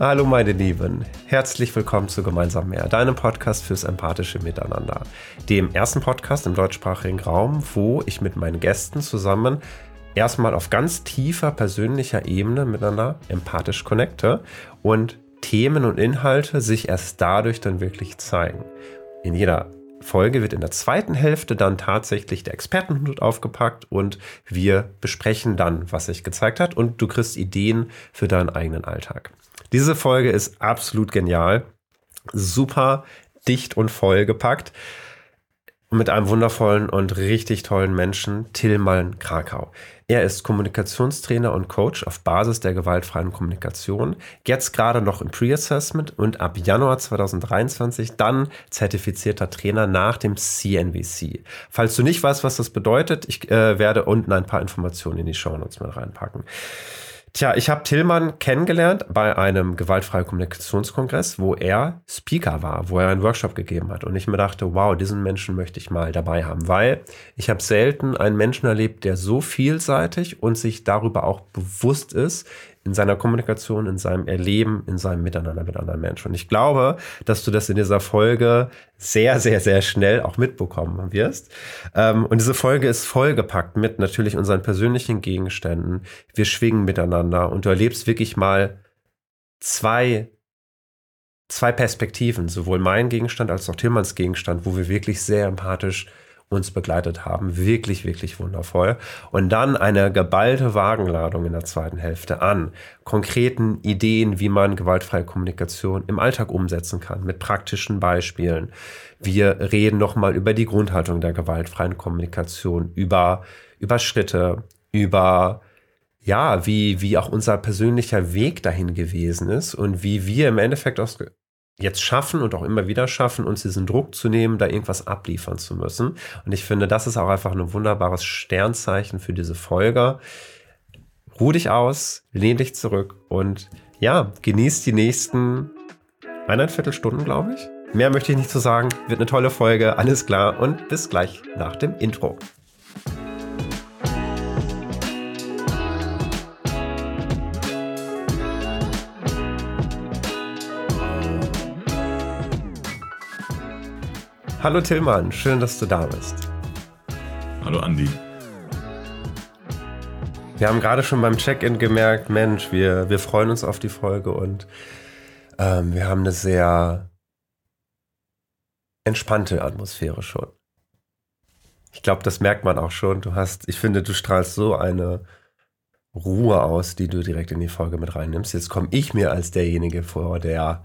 Hallo meine Lieben, herzlich willkommen zu Gemeinsam mehr, deinem Podcast fürs empathische Miteinander. Dem ersten Podcast im deutschsprachigen Raum, wo ich mit meinen Gästen zusammen erstmal auf ganz tiefer persönlicher Ebene miteinander empathisch connecte und Themen und Inhalte sich erst dadurch dann wirklich zeigen. In jeder Folge wird in der zweiten Hälfte dann tatsächlich der Expertenhut aufgepackt und wir besprechen dann, was sich gezeigt hat und du kriegst Ideen für deinen eigenen Alltag. Diese Folge ist absolut genial. Super dicht und voll gepackt. Mit einem wundervollen und richtig tollen Menschen, Tillmann Krakau. Er ist Kommunikationstrainer und Coach auf Basis der gewaltfreien Kommunikation. Jetzt gerade noch im Pre-Assessment und ab Januar 2023 dann zertifizierter Trainer nach dem CNVC. Falls du nicht weißt, was das bedeutet, ich äh, werde unten ein paar Informationen in die Show Notes mit reinpacken. Tja, ich habe Tillmann kennengelernt bei einem gewaltfreien Kommunikationskongress, wo er Speaker war, wo er einen Workshop gegeben hat. Und ich mir dachte, wow, diesen Menschen möchte ich mal dabei haben, weil ich habe selten einen Menschen erlebt, der so vielseitig und sich darüber auch bewusst ist, in seiner Kommunikation, in seinem Erleben, in seinem Miteinander mit anderen Menschen. Und ich glaube, dass du das in dieser Folge sehr, sehr, sehr schnell auch mitbekommen wirst. Ähm, und diese Folge ist vollgepackt mit natürlich unseren persönlichen Gegenständen. Wir schwingen miteinander und du erlebst wirklich mal zwei zwei Perspektiven, sowohl mein Gegenstand als auch Tillmanns Gegenstand, wo wir wirklich sehr empathisch uns begleitet haben. Wirklich, wirklich wundervoll. Und dann eine geballte Wagenladung in der zweiten Hälfte an konkreten Ideen, wie man gewaltfreie Kommunikation im Alltag umsetzen kann, mit praktischen Beispielen. Wir reden nochmal über die Grundhaltung der gewaltfreien Kommunikation, über, über Schritte, über ja, wie, wie auch unser persönlicher Weg dahin gewesen ist und wie wir im Endeffekt aus jetzt schaffen und auch immer wieder schaffen, uns diesen Druck zu nehmen, da irgendwas abliefern zu müssen. Und ich finde, das ist auch einfach ein wunderbares Sternzeichen für diese Folge. Ruh dich aus, lehn dich zurück und ja, genieß die nächsten eineinviertel Stunden, glaube ich. Mehr möchte ich nicht zu sagen. Wird eine tolle Folge, alles klar und bis gleich nach dem Intro. Hallo Tillmann, schön, dass du da bist. Hallo Andi. Wir haben gerade schon beim Check-in gemerkt, Mensch, wir, wir freuen uns auf die Folge und ähm, wir haben eine sehr entspannte Atmosphäre schon. Ich glaube, das merkt man auch schon. Du hast, ich finde, du strahlst so eine Ruhe aus, die du direkt in die Folge mit reinnimmst. Jetzt komme ich mir als derjenige vor, der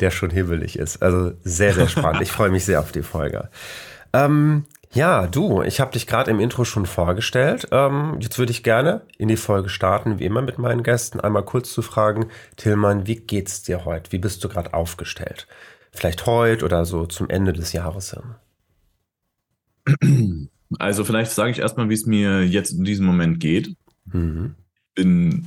der schon hibbelig ist. Also sehr, sehr spannend. ich freue mich sehr auf die Folge. Ähm, ja, du, ich habe dich gerade im Intro schon vorgestellt. Ähm, jetzt würde ich gerne in die Folge starten, wie immer mit meinen Gästen, einmal kurz zu fragen, Tillmann, wie geht's dir heute? Wie bist du gerade aufgestellt? Vielleicht heute oder so zum Ende des Jahres hin. Also vielleicht sage ich erstmal, wie es mir jetzt in diesem Moment geht. Mhm. Bin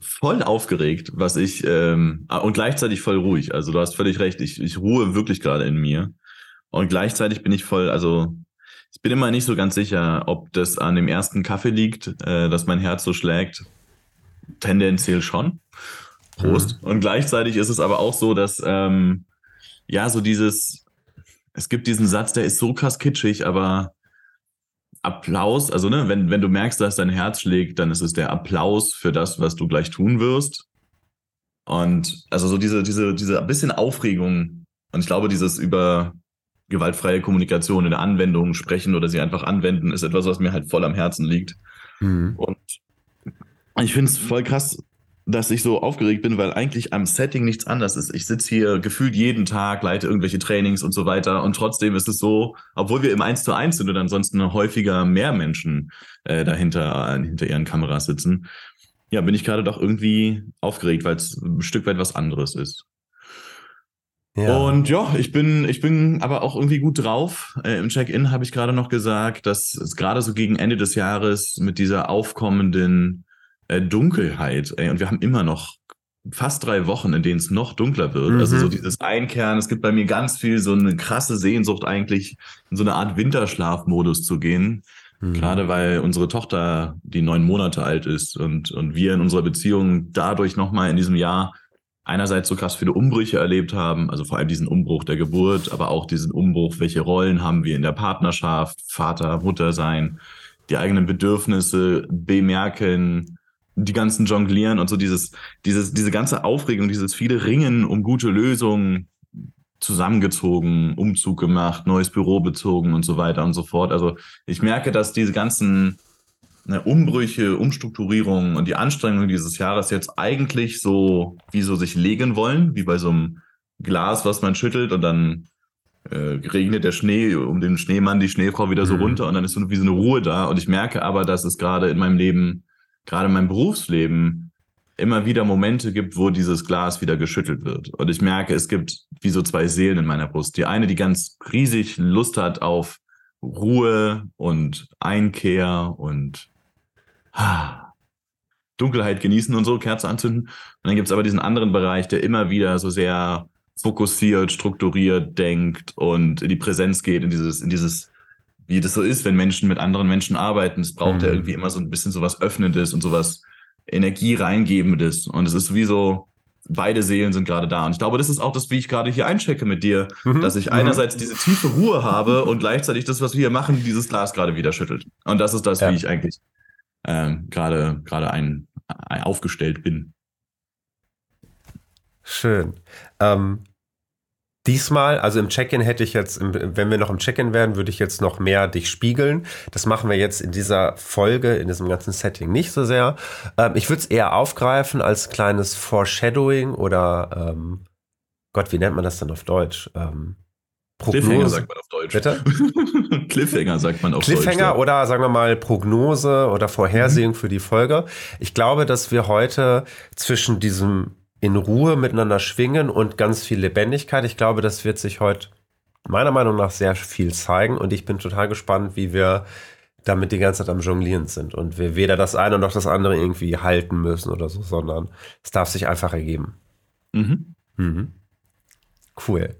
voll aufgeregt, was ich ähm, und gleichzeitig voll ruhig. Also du hast völlig recht, ich, ich ruhe wirklich gerade in mir. Und gleichzeitig bin ich voll, also ich bin immer nicht so ganz sicher, ob das an dem ersten Kaffee liegt, äh, dass mein Herz so schlägt. Tendenziell schon. Prost. Mhm. Und gleichzeitig ist es aber auch so, dass ähm, ja, so dieses, es gibt diesen Satz, der ist so krass kitschig, aber Applaus, also ne, wenn, wenn du merkst, dass dein Herz schlägt, dann ist es der Applaus für das, was du gleich tun wirst. Und also so diese, diese, diese bisschen Aufregung und ich glaube, dieses über gewaltfreie Kommunikation in der Anwendung sprechen oder sie einfach anwenden, ist etwas, was mir halt voll am Herzen liegt. Mhm. Und ich finde es voll krass, dass ich so aufgeregt bin, weil eigentlich am Setting nichts anderes ist. Ich sitze hier gefühlt jeden Tag, leite irgendwelche Trainings und so weiter. Und trotzdem ist es so, obwohl wir im Eins zu eins sind und ansonsten häufiger mehr Menschen äh, dahinter äh, hinter ihren Kameras sitzen, ja, bin ich gerade doch irgendwie aufgeregt, weil es ein Stück weit was anderes ist. Ja. Und ja, ich bin, ich bin aber auch irgendwie gut drauf. Äh, Im Check-in habe ich gerade noch gesagt, dass es gerade so gegen Ende des Jahres mit dieser aufkommenden äh, Dunkelheit. Ey, und wir haben immer noch fast drei Wochen, in denen es noch dunkler wird. Mhm. Also so dieses Einkehren. Es gibt bei mir ganz viel so eine krasse Sehnsucht eigentlich, in so eine Art Winterschlafmodus zu gehen. Mhm. Gerade weil unsere Tochter, die neun Monate alt ist und, und wir in unserer Beziehung dadurch nochmal in diesem Jahr einerseits so krass viele Umbrüche erlebt haben, also vor allem diesen Umbruch der Geburt, aber auch diesen Umbruch, welche Rollen haben wir in der Partnerschaft, Vater, Mutter sein, die eigenen Bedürfnisse bemerken, die ganzen Jonglieren und so dieses, dieses, diese ganze Aufregung, dieses viele Ringen um gute Lösungen, zusammengezogen, Umzug gemacht, neues Büro bezogen und so weiter und so fort. Also ich merke, dass diese ganzen ne, Umbrüche, Umstrukturierungen und die Anstrengungen dieses Jahres jetzt eigentlich so wie so sich legen wollen, wie bei so einem Glas, was man schüttelt und dann äh, regnet der Schnee um den Schneemann, die Schneefrau wieder so mhm. runter und dann ist so wie so eine Ruhe da. Und ich merke aber, dass es gerade in meinem Leben, gerade in meinem Berufsleben, immer wieder Momente gibt, wo dieses Glas wieder geschüttelt wird. Und ich merke, es gibt wie so zwei Seelen in meiner Brust. Die eine, die ganz riesig Lust hat auf Ruhe und Einkehr und ah, Dunkelheit genießen und so, Kerze anzünden. Und dann gibt es aber diesen anderen Bereich, der immer wieder so sehr fokussiert, strukturiert denkt und in die Präsenz geht, in dieses, in dieses, wie das so ist, wenn Menschen mit anderen Menschen arbeiten. Es braucht mhm. ja irgendwie immer so ein bisschen so was Öffnendes und sowas Energie reingebendes. Und es ist wie so, beide Seelen sind gerade da. Und ich glaube, das ist auch das, wie ich gerade hier einchecke mit dir, mhm. dass ich mhm. einerseits diese tiefe Ruhe habe und gleichzeitig das, was wir hier machen, dieses Glas gerade wieder schüttelt. Und das ist das, ja. wie ich eigentlich ähm, gerade gerade ein, ein aufgestellt bin. Schön. Ähm, Diesmal, also im Check-in hätte ich jetzt, wenn wir noch im Check-in wären, würde ich jetzt noch mehr dich spiegeln. Das machen wir jetzt in dieser Folge, in diesem ganzen Setting nicht so sehr. Ähm, ich würde es eher aufgreifen als kleines Foreshadowing oder ähm, Gott, wie nennt man das dann auf Deutsch? Ähm, Cliffhanger sagt man auf Deutsch. Bitte? Cliffhanger sagt man auf Cliffhanger Deutsch. Cliffhanger oder sagen wir mal Prognose oder Vorhersehung mhm. für die Folge. Ich glaube, dass wir heute zwischen diesem in Ruhe miteinander schwingen und ganz viel Lebendigkeit. Ich glaube, das wird sich heute meiner Meinung nach sehr viel zeigen und ich bin total gespannt, wie wir damit die ganze Zeit am Jonglieren sind und wir weder das eine noch das andere irgendwie halten müssen oder so, sondern es darf sich einfach ergeben. Mhm. Mhm. Cool.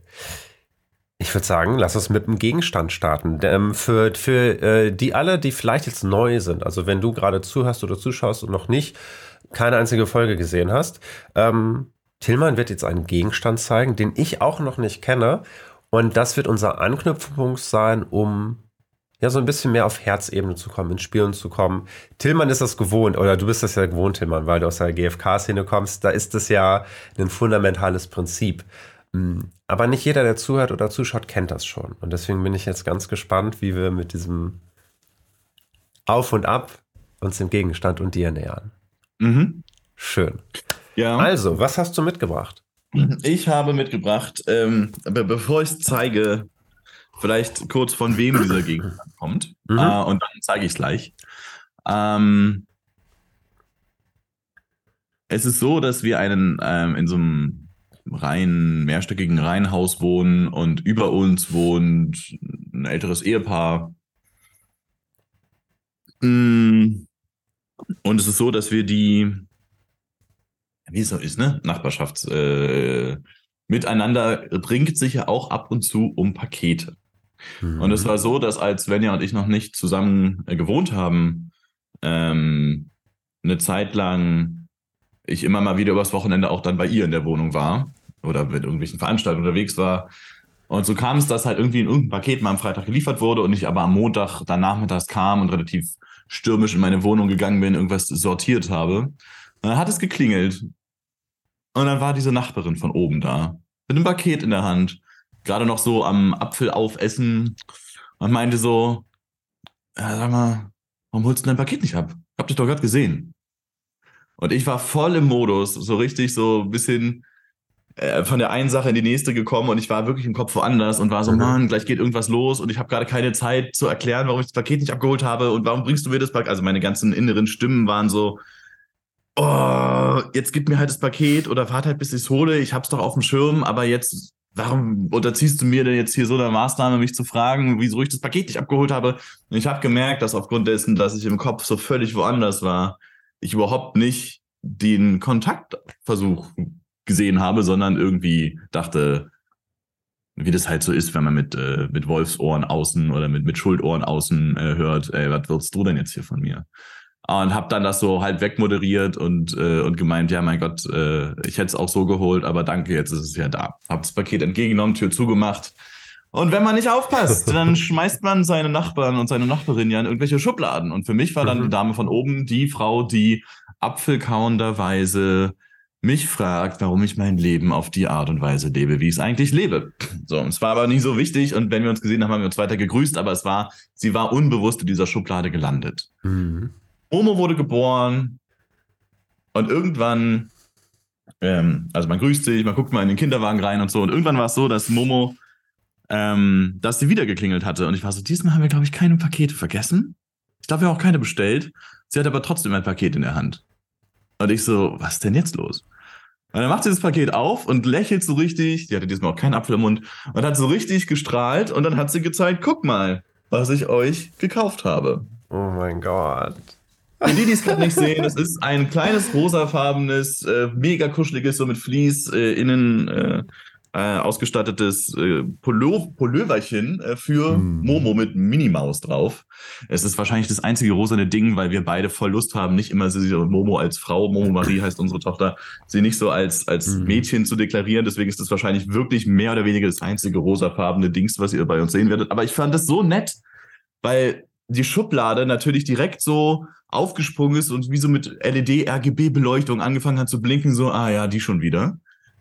Ich würde sagen, lass uns mit einem Gegenstand starten. Ähm, für für äh, die alle, die vielleicht jetzt neu sind, also wenn du gerade zuhörst oder zuschaust und noch nicht keine einzige Folge gesehen hast. Ähm, Tillmann wird jetzt einen Gegenstand zeigen, den ich auch noch nicht kenne. Und das wird unser Anknüpfungspunkt sein, um ja so ein bisschen mehr auf Herzebene zu kommen, ins Spielen zu kommen. Tillmann ist das gewohnt, oder du bist das ja gewohnt, Tillmann, weil du aus der GFK-Szene kommst. Da ist das ja ein fundamentales Prinzip. Hm, aber nicht jeder, der zuhört oder zuschaut, kennt das schon. Und deswegen bin ich jetzt ganz gespannt, wie wir mit diesem Auf und Ab uns dem Gegenstand und dir nähern. Mhm. Schön. Ja. Also, was hast du mitgebracht? Ich habe mitgebracht, ähm, be bevor ich es zeige, vielleicht kurz von wem dieser Gegenstand kommt. Mhm. Äh, und dann zeige ich es gleich. Ähm, es ist so, dass wir einen ähm, in so einem rein mehrstöckigen Reihenhaus wohnen und über uns wohnt ein älteres Ehepaar. Mm, und es ist so, dass wir die, wie es so ist, ne, Nachbarschafts, äh, miteinander bringt sich ja auch ab und zu um Pakete. Mhm. Und es war so, dass als Svenja und ich noch nicht zusammen äh, gewohnt haben, ähm, eine Zeit lang ich immer mal wieder übers Wochenende auch dann bei ihr in der Wohnung war oder mit irgendwelchen Veranstaltungen unterwegs war. Und so kam es, dass halt irgendwie in irgendein Paket mal am Freitag geliefert wurde und ich aber am Montag dann nachmittags kam und relativ stürmisch in meine Wohnung gegangen bin, irgendwas sortiert habe. Und dann hat es geklingelt. Und dann war diese Nachbarin von oben da, mit einem Paket in der Hand, gerade noch so am Apfel aufessen und meinte so, ja, sag mal, warum holst du dein Paket nicht ab? Ich hab dich doch gerade gesehen. Und ich war voll im Modus, so richtig so ein bisschen äh, von der einen Sache in die nächste gekommen und ich war wirklich im Kopf woanders und war so, mhm. Mann, gleich geht irgendwas los und ich habe gerade keine Zeit zu erklären, warum ich das Paket nicht abgeholt habe und warum bringst du mir das Paket? Also meine ganzen inneren Stimmen waren so, oh, jetzt gib mir halt das Paket oder warte halt, bis ich es hole. Ich hab's doch auf dem Schirm, aber jetzt, warum unterziehst du mir denn jetzt hier so eine Maßnahme, mich zu fragen, wieso ich das Paket nicht abgeholt habe? Und ich habe gemerkt, dass aufgrund dessen, dass ich im Kopf so völlig woanders war, ich überhaupt nicht den Kontaktversuch gesehen habe, sondern irgendwie dachte, wie das halt so ist, wenn man mit, äh, mit Wolfsohren außen oder mit, mit Schuldohren außen äh, hört, ey, was willst du denn jetzt hier von mir? Und habe dann das so halt wegmoderiert und, äh, und gemeint, ja, mein Gott, äh, ich hätte es auch so geholt, aber danke, jetzt ist es ja da. Hab das Paket entgegengenommen, Tür zugemacht. Und wenn man nicht aufpasst, dann schmeißt man seine Nachbarn und seine Nachbarin ja in irgendwelche Schubladen. Und für mich war dann mhm. die Dame von oben die Frau, die apfelkauenderweise mich fragt, warum ich mein Leben auf die Art und Weise lebe, wie ich es eigentlich lebe. So, es war aber nie so wichtig und wenn wir uns gesehen haben, haben wir uns weiter gegrüßt, aber es war, sie war unbewusst in dieser Schublade gelandet. Mhm. Momo wurde geboren und irgendwann, ähm, also man grüßt sich, man guckt mal in den Kinderwagen rein und so und irgendwann war es so, dass Momo, ähm, dass sie wieder geklingelt hatte und ich war so, diesmal haben wir, glaube ich, keine Pakete vergessen. Ich glaube, wir haben auch keine bestellt. Sie hat aber trotzdem ein Paket in der Hand. Und ich so, was ist denn jetzt los? Und dann macht sie das Paket auf und lächelt so richtig. Die hatte diesmal auch keinen Apfel im Mund und hat so richtig gestrahlt. Und dann hat sie gezeigt: guck mal, was ich euch gekauft habe. Oh mein Gott. Für die, die es gerade nicht sehen, es ist ein kleines rosafarbenes, äh, mega kuscheliges, so mit Vlies äh, innen äh, äh, ausgestattetes äh, Pullo Pulloverchen äh, für mm. Momo mit Minimaus drauf. Es ist wahrscheinlich das einzige rosane Ding, weil wir beide voll Lust haben, nicht immer Momo als Frau, Momo Marie heißt unsere Tochter, sie nicht so als, als mm. Mädchen zu deklarieren. Deswegen ist das wahrscheinlich wirklich mehr oder weniger das einzige rosafarbene Dings, was ihr bei uns sehen werdet. Aber ich fand das so nett, weil die Schublade natürlich direkt so aufgesprungen ist und wie so mit LED-RGB-Beleuchtung angefangen hat zu blinken, so, ah ja, die schon wieder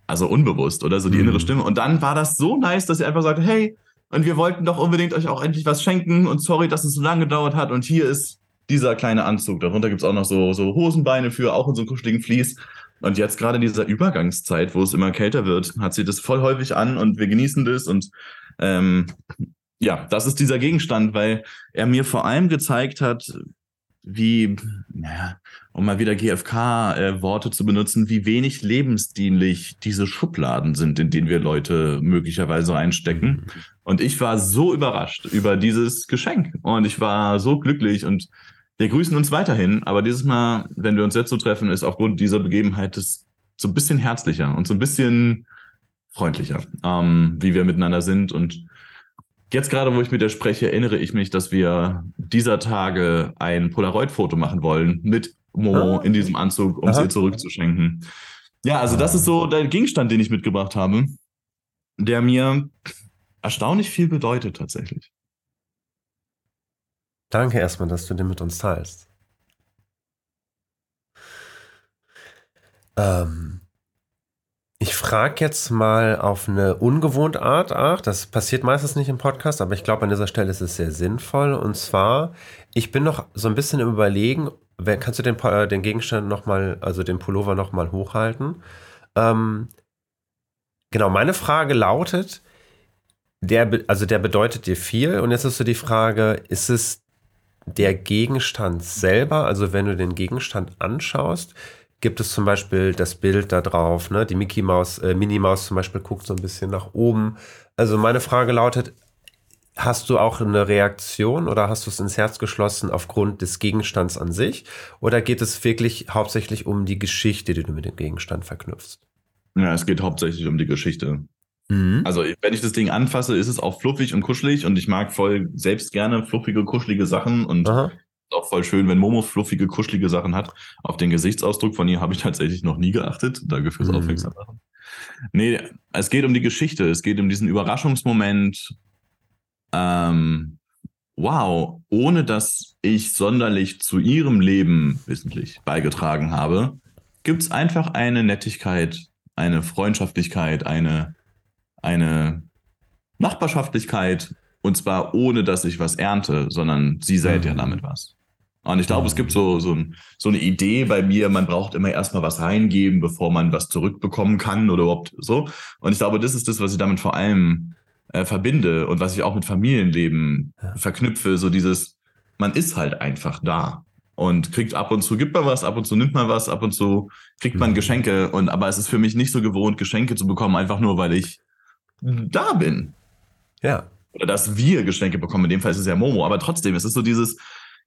also unbewusst oder so die innere mhm. Stimme. Und dann war das so nice, dass sie einfach sagte, hey, und wir wollten doch unbedingt euch auch endlich was schenken und sorry, dass es so lange gedauert hat. Und hier ist dieser kleine Anzug. Darunter gibt es auch noch so, so Hosenbeine für, auch in so einem kuscheligen Vlies. Und jetzt gerade in dieser Übergangszeit, wo es immer kälter wird, hat sie das voll häufig an und wir genießen das. Und ähm, ja, das ist dieser Gegenstand, weil er mir vor allem gezeigt hat, wie, naja, um mal wieder GFK-Worte äh, zu benutzen, wie wenig lebensdienlich diese Schubladen sind, in denen wir Leute möglicherweise einstecken. Mhm. Und ich war so überrascht über dieses Geschenk und ich war so glücklich und wir grüßen uns weiterhin. Aber dieses Mal, wenn wir uns jetzt so treffen, ist aufgrund dieser Begebenheit das so ein bisschen herzlicher und so ein bisschen freundlicher, ähm, wie wir miteinander sind und Jetzt gerade, wo ich mit dir spreche, erinnere ich mich, dass wir dieser Tage ein Polaroid-Foto machen wollen mit Mo ah. in diesem Anzug, um ihr zurückzuschenken. Ja, also das ist so der Gegenstand, den ich mitgebracht habe, der mir erstaunlich viel bedeutet tatsächlich. Danke erstmal, dass du den mit uns teilst. Ähm, ich frage jetzt mal auf eine ungewohnte Art. Ach, das passiert meistens nicht im Podcast, aber ich glaube, an dieser Stelle ist es sehr sinnvoll. Und zwar, ich bin noch so ein bisschen im Überlegen, kannst du den, äh, den Gegenstand nochmal, also den Pullover nochmal hochhalten? Ähm, genau, meine Frage lautet, der, also der bedeutet dir viel. Und jetzt ist so die Frage, ist es der Gegenstand selber, also wenn du den Gegenstand anschaust, gibt es zum Beispiel das Bild da drauf, ne? Die Mickey Maus, äh, Minnie Maus zum Beispiel guckt so ein bisschen nach oben. Also meine Frage lautet, hast du auch eine Reaktion oder hast du es ins Herz geschlossen aufgrund des Gegenstands an sich? Oder geht es wirklich hauptsächlich um die Geschichte, die du mit dem Gegenstand verknüpfst? Ja, es geht hauptsächlich um die Geschichte. Mhm. Also, wenn ich das Ding anfasse, ist es auch fluffig und kuschelig und ich mag voll selbst gerne fluffige, kuschelige Sachen und Aha auch voll schön, wenn Momo fluffige, kuschelige Sachen hat. Auf den Gesichtsausdruck von ihr habe ich tatsächlich noch nie geachtet. Danke fürs mhm. Aufmerksam machen. Nee, es geht um die Geschichte. Es geht um diesen Überraschungsmoment. Ähm, wow, ohne dass ich sonderlich zu ihrem Leben wissentlich beigetragen habe, gibt es einfach eine Nettigkeit, eine Freundschaftlichkeit, eine, eine Nachbarschaftlichkeit, und zwar ohne, dass ich was ernte, sondern sie mhm. ja damit was. Und ich glaube, es gibt so, so, ein, so eine Idee bei mir, man braucht immer erstmal was reingeben, bevor man was zurückbekommen kann oder überhaupt so. Und ich glaube, das ist das, was ich damit vor allem äh, verbinde und was ich auch mit Familienleben ja. verknüpfe. So dieses, man ist halt einfach da und kriegt ab und zu, gibt man was, ab und zu nimmt man was, ab und zu kriegt man mhm. Geschenke. Und aber es ist für mich nicht so gewohnt, Geschenke zu bekommen, einfach nur, weil ich da bin. Ja oder dass wir Geschenke bekommen. In dem Fall ist es ja Momo, aber trotzdem, es ist so dieses,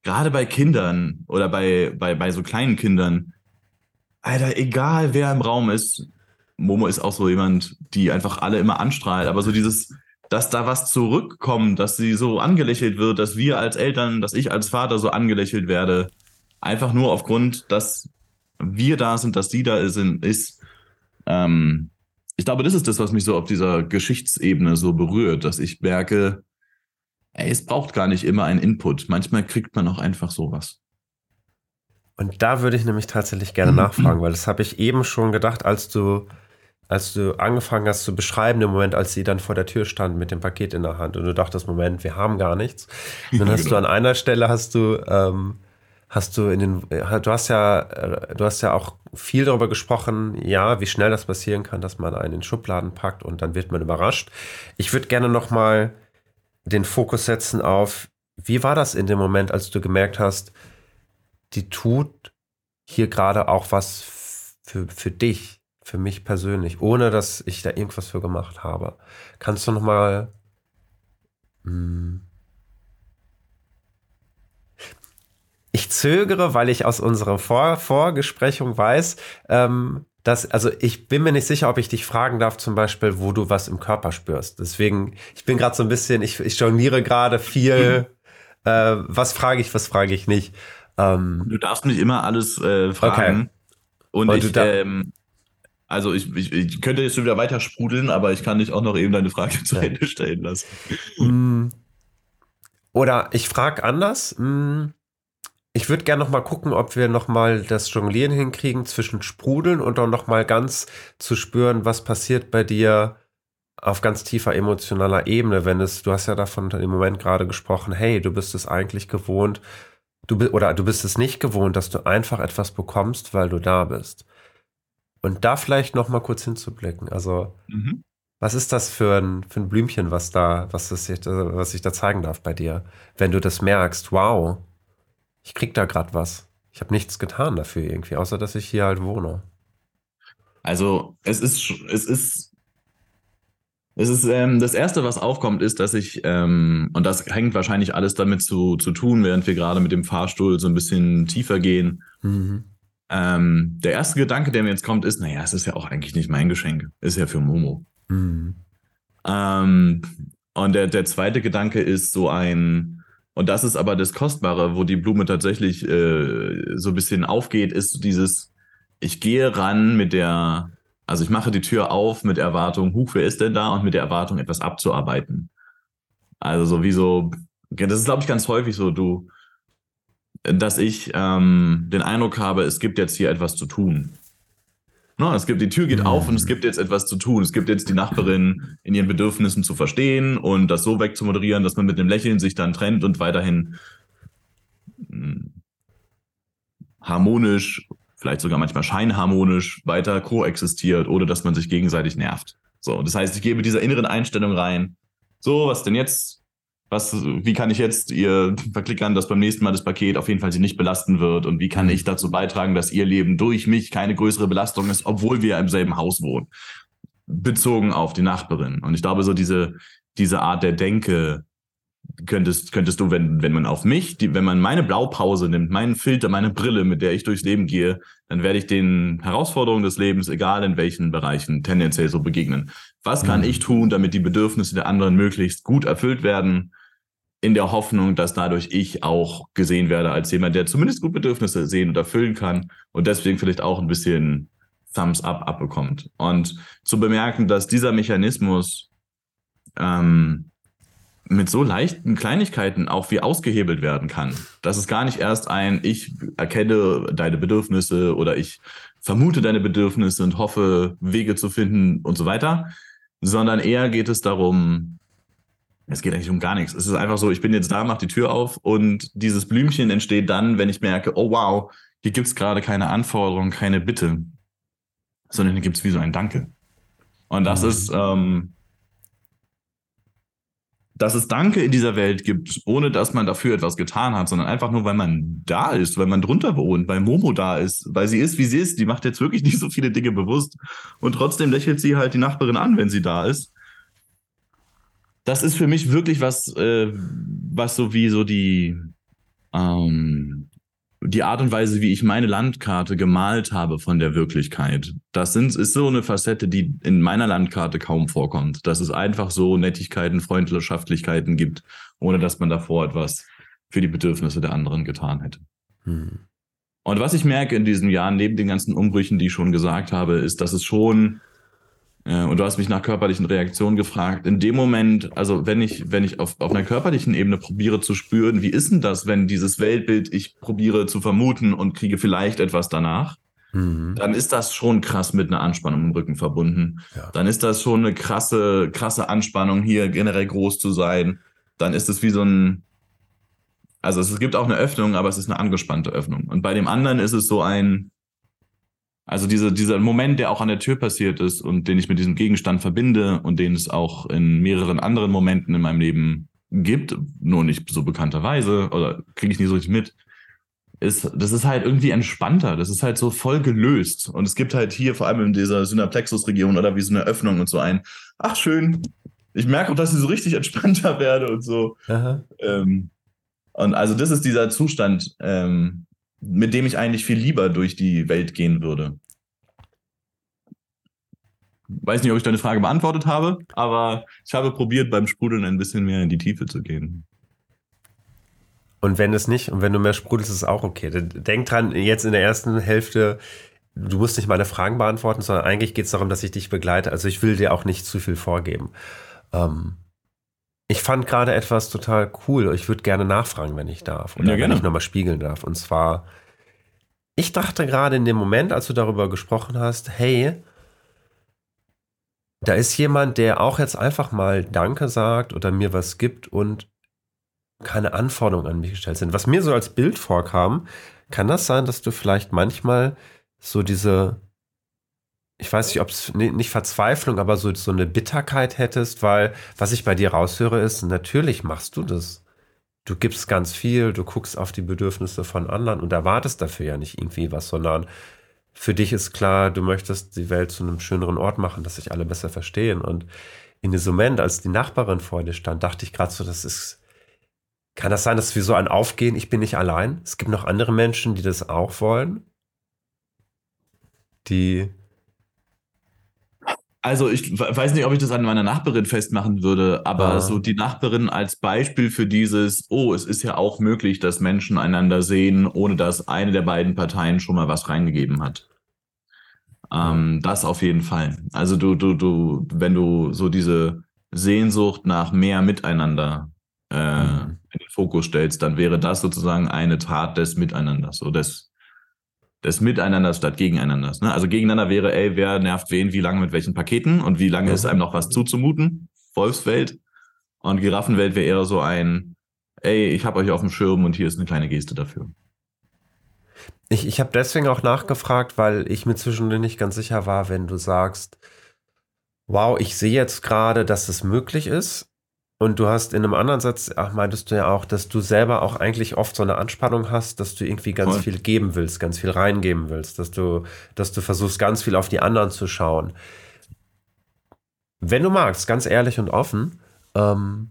gerade bei Kindern oder bei, bei, bei so kleinen Kindern, Alter, egal wer im Raum ist, Momo ist auch so jemand, die einfach alle immer anstrahlt, aber so dieses, dass da was zurückkommt, dass sie so angelächelt wird, dass wir als Eltern, dass ich als Vater so angelächelt werde, einfach nur aufgrund, dass wir da sind, dass sie da sind, ist, ähm, ich glaube, das ist das, was mich so auf dieser Geschichtsebene so berührt, dass ich merke, ey, es braucht gar nicht immer einen Input. Manchmal kriegt man auch einfach sowas. Und da würde ich nämlich tatsächlich gerne nachfragen, weil das habe ich eben schon gedacht, als du, als du angefangen hast zu beschreiben, im Moment, als sie dann vor der Tür stand mit dem Paket in der Hand und du dachtest, Moment, wir haben gar nichts. Und dann hast genau. du an einer Stelle hast du, ähm, hast du in den, du hast ja, äh, du hast ja auch viel darüber gesprochen, ja, wie schnell das passieren kann, dass man einen in Schubladen packt und dann wird man überrascht. Ich würde gerne noch mal den Fokus setzen auf, wie war das in dem Moment, als du gemerkt hast, die tut hier gerade auch was für, für dich, für mich persönlich, ohne dass ich da irgendwas für gemacht habe. Kannst du noch mal hm, ich zögere, weil ich aus unserer Vor Vorgesprechung weiß, ähm, dass, also ich bin mir nicht sicher, ob ich dich fragen darf, zum Beispiel, wo du was im Körper spürst. Deswegen, ich bin gerade so ein bisschen, ich, ich jongliere gerade viel. Mhm. Äh, was frage ich, was frage ich nicht. Ähm, du darfst mich immer alles äh, fragen. Okay. Und, Und ich, ähm, also ich, ich, ich, könnte jetzt schon wieder weiter sprudeln, aber ich kann dich auch noch eben deine Frage zu Ende stellen lassen. Mm. Oder ich frage anders. Mm. Ich würde gerne noch mal gucken, ob wir noch mal das Jonglieren hinkriegen zwischen Sprudeln und dann noch mal ganz zu spüren, was passiert bei dir auf ganz tiefer emotionaler Ebene, wenn es, du hast ja davon im Moment gerade gesprochen, hey, du bist es eigentlich gewohnt, du oder du bist es nicht gewohnt, dass du einfach etwas bekommst, weil du da bist. Und da vielleicht noch mal kurz hinzublicken. Also, mhm. was ist das für ein, für ein Blümchen, was da, was, das, was ich da zeigen darf bei dir, wenn du das merkst? Wow, ich krieg da gerade was. Ich habe nichts getan dafür irgendwie, außer dass ich hier halt wohne. Also es ist, es ist, es ist ähm, das erste, was aufkommt, ist, dass ich ähm, und das hängt wahrscheinlich alles damit zu, zu tun, während wir gerade mit dem Fahrstuhl so ein bisschen tiefer gehen. Mhm. Ähm, der erste Gedanke, der mir jetzt kommt, ist, naja, es ist ja auch eigentlich nicht mein Geschenk, ist ja für Momo. Mhm. Ähm, und der, der zweite Gedanke ist so ein, und das ist aber das Kostbare, wo die Blume tatsächlich äh, so ein bisschen aufgeht, ist dieses, ich gehe ran mit der, also ich mache die Tür auf mit Erwartung, huch, wer ist denn da? Und mit der Erwartung, etwas abzuarbeiten. Also so wie so, das ist, glaube ich, ganz häufig so, du, dass ich ähm, den Eindruck habe, es gibt jetzt hier etwas zu tun. No, es gibt, die Tür geht auf und es gibt jetzt etwas zu tun. Es gibt jetzt die Nachbarin in ihren Bedürfnissen zu verstehen und das so wegzumoderieren, dass man mit einem Lächeln sich dann trennt und weiterhin hm, harmonisch, vielleicht sogar manchmal scheinharmonisch weiter koexistiert, ohne dass man sich gegenseitig nervt. So, das heißt, ich gebe dieser inneren Einstellung rein. So, was denn jetzt? Was, wie kann ich jetzt ihr verklickern, dass beim nächsten Mal das Paket auf jeden Fall sie nicht belasten wird und wie kann mhm. ich dazu beitragen, dass ihr Leben durch mich keine größere Belastung ist, obwohl wir im selben Haus wohnen, bezogen auf die Nachbarin. Und ich glaube, so diese, diese Art der Denke könntest, könntest du, wenn, wenn man auf mich, die, wenn man meine Blaupause nimmt, meinen Filter, meine Brille, mit der ich durchs Leben gehe, dann werde ich den Herausforderungen des Lebens, egal in welchen Bereichen, tendenziell so begegnen. Was kann mhm. ich tun, damit die Bedürfnisse der anderen möglichst gut erfüllt werden? In der Hoffnung, dass dadurch ich auch gesehen werde als jemand, der zumindest gut Bedürfnisse sehen und erfüllen kann und deswegen vielleicht auch ein bisschen Thumbs up abbekommt. Und zu bemerken, dass dieser Mechanismus ähm, mit so leichten Kleinigkeiten auch wie ausgehebelt werden kann. Dass es gar nicht erst ein, ich erkenne deine Bedürfnisse oder ich vermute deine Bedürfnisse und hoffe, Wege zu finden und so weiter, sondern eher geht es darum, es geht eigentlich um gar nichts. Es ist einfach so, ich bin jetzt da, mach die Tür auf und dieses Blümchen entsteht dann, wenn ich merke, oh wow, hier gibt es gerade keine Anforderung, keine Bitte, sondern hier gibt es wie so ein Danke. Und das mhm. ist, ähm, dass es Danke in dieser Welt gibt, ohne dass man dafür etwas getan hat, sondern einfach nur, weil man da ist, weil man drunter wohnt, weil Momo da ist, weil sie ist, wie sie ist. Die macht jetzt wirklich nicht so viele Dinge bewusst und trotzdem lächelt sie halt die Nachbarin an, wenn sie da ist das ist für mich wirklich was, äh, was so wie so die, ähm, die Art und Weise, wie ich meine Landkarte gemalt habe von der Wirklichkeit, das sind, ist so eine Facette, die in meiner Landkarte kaum vorkommt. Dass es einfach so Nettigkeiten, Freundschaftlichkeiten gibt, ohne dass man davor etwas für die Bedürfnisse der anderen getan hätte. Hm. Und was ich merke in diesen Jahren, neben den ganzen Umbrüchen, die ich schon gesagt habe, ist, dass es schon und du hast mich nach körperlichen Reaktionen gefragt. In dem Moment, also wenn ich, wenn ich auf, auf einer körperlichen Ebene probiere zu spüren, wie ist denn das, wenn dieses Weltbild ich probiere zu vermuten und kriege vielleicht etwas danach, mhm. dann ist das schon krass mit einer Anspannung im Rücken verbunden. Ja. Dann ist das schon eine krasse, krasse Anspannung, hier generell groß zu sein. Dann ist es wie so ein, also es gibt auch eine Öffnung, aber es ist eine angespannte Öffnung. Und bei dem anderen ist es so ein, also diese, dieser Moment, der auch an der Tür passiert ist und den ich mit diesem Gegenstand verbinde und den es auch in mehreren anderen Momenten in meinem Leben gibt, nur nicht so bekannterweise oder kriege ich nicht so richtig mit, ist, das ist halt irgendwie entspannter. Das ist halt so voll gelöst. Und es gibt halt hier vor allem in dieser Synaplexus-Region oder wie so eine Öffnung und so ein, ach schön, ich merke auch, dass ich so richtig entspannter werde und so. Ähm, und also das ist dieser Zustand, ähm, mit dem ich eigentlich viel lieber durch die Welt gehen würde. Weiß nicht, ob ich deine Frage beantwortet habe, aber ich habe probiert, beim Sprudeln ein bisschen mehr in die Tiefe zu gehen. Und wenn es nicht, und wenn du mehr sprudelst, ist es auch okay. Denk dran, jetzt in der ersten Hälfte, du musst nicht meine Fragen beantworten, sondern eigentlich geht es darum, dass ich dich begleite. Also ich will dir auch nicht zu viel vorgeben. Ähm, ich fand gerade etwas total cool. Ich würde gerne nachfragen, wenn ich darf. Oder ja, wenn ich nochmal spiegeln darf. Und zwar, ich dachte gerade in dem Moment, als du darüber gesprochen hast, hey, da ist jemand, der auch jetzt einfach mal Danke sagt oder mir was gibt und keine Anforderungen an mich gestellt sind. Was mir so als Bild vorkam, kann das sein, dass du vielleicht manchmal so diese ich weiß nicht, ob es nicht Verzweiflung, aber so, so eine Bitterkeit hättest, weil was ich bei dir raushöre ist, natürlich machst du das. Du gibst ganz viel, du guckst auf die Bedürfnisse von anderen und erwartest dafür ja nicht irgendwie was, sondern für dich ist klar, du möchtest die Welt zu einem schöneren Ort machen, dass sich alle besser verstehen. Und in diesem Moment, als die Nachbarin vor dir stand, dachte ich gerade so, das ist, kann das sein, dass wir so ein Aufgehen, ich bin nicht allein? Es gibt noch andere Menschen, die das auch wollen, die also ich weiß nicht, ob ich das an meiner Nachbarin festmachen würde, aber ah. so die Nachbarin als Beispiel für dieses, oh, es ist ja auch möglich, dass Menschen einander sehen, ohne dass eine der beiden Parteien schon mal was reingegeben hat. Ähm, das auf jeden Fall. Also du, du, du, wenn du so diese Sehnsucht nach mehr Miteinander äh, mhm. in den Fokus stellst, dann wäre das sozusagen eine Tat des Miteinanders, so des des Miteinanders statt Gegeneinanders. Ne? Also gegeneinander wäre, ey, wer nervt wen, wie lange mit welchen Paketen und wie lange ist einem noch was zuzumuten? Wolfswelt. Und Giraffenwelt wäre eher so ein, ey, ich habe euch auf dem Schirm und hier ist eine kleine Geste dafür. Ich, ich habe deswegen auch nachgefragt, weil ich mir zwischendurch nicht ganz sicher war, wenn du sagst, wow, ich sehe jetzt gerade, dass es möglich ist, und du hast in einem anderen Satz, ach, meintest du ja auch, dass du selber auch eigentlich oft so eine Anspannung hast, dass du irgendwie ganz Voll. viel geben willst, ganz viel reingeben willst, dass du, dass du versuchst, ganz viel auf die anderen zu schauen. Wenn du magst, ganz ehrlich und offen, ähm,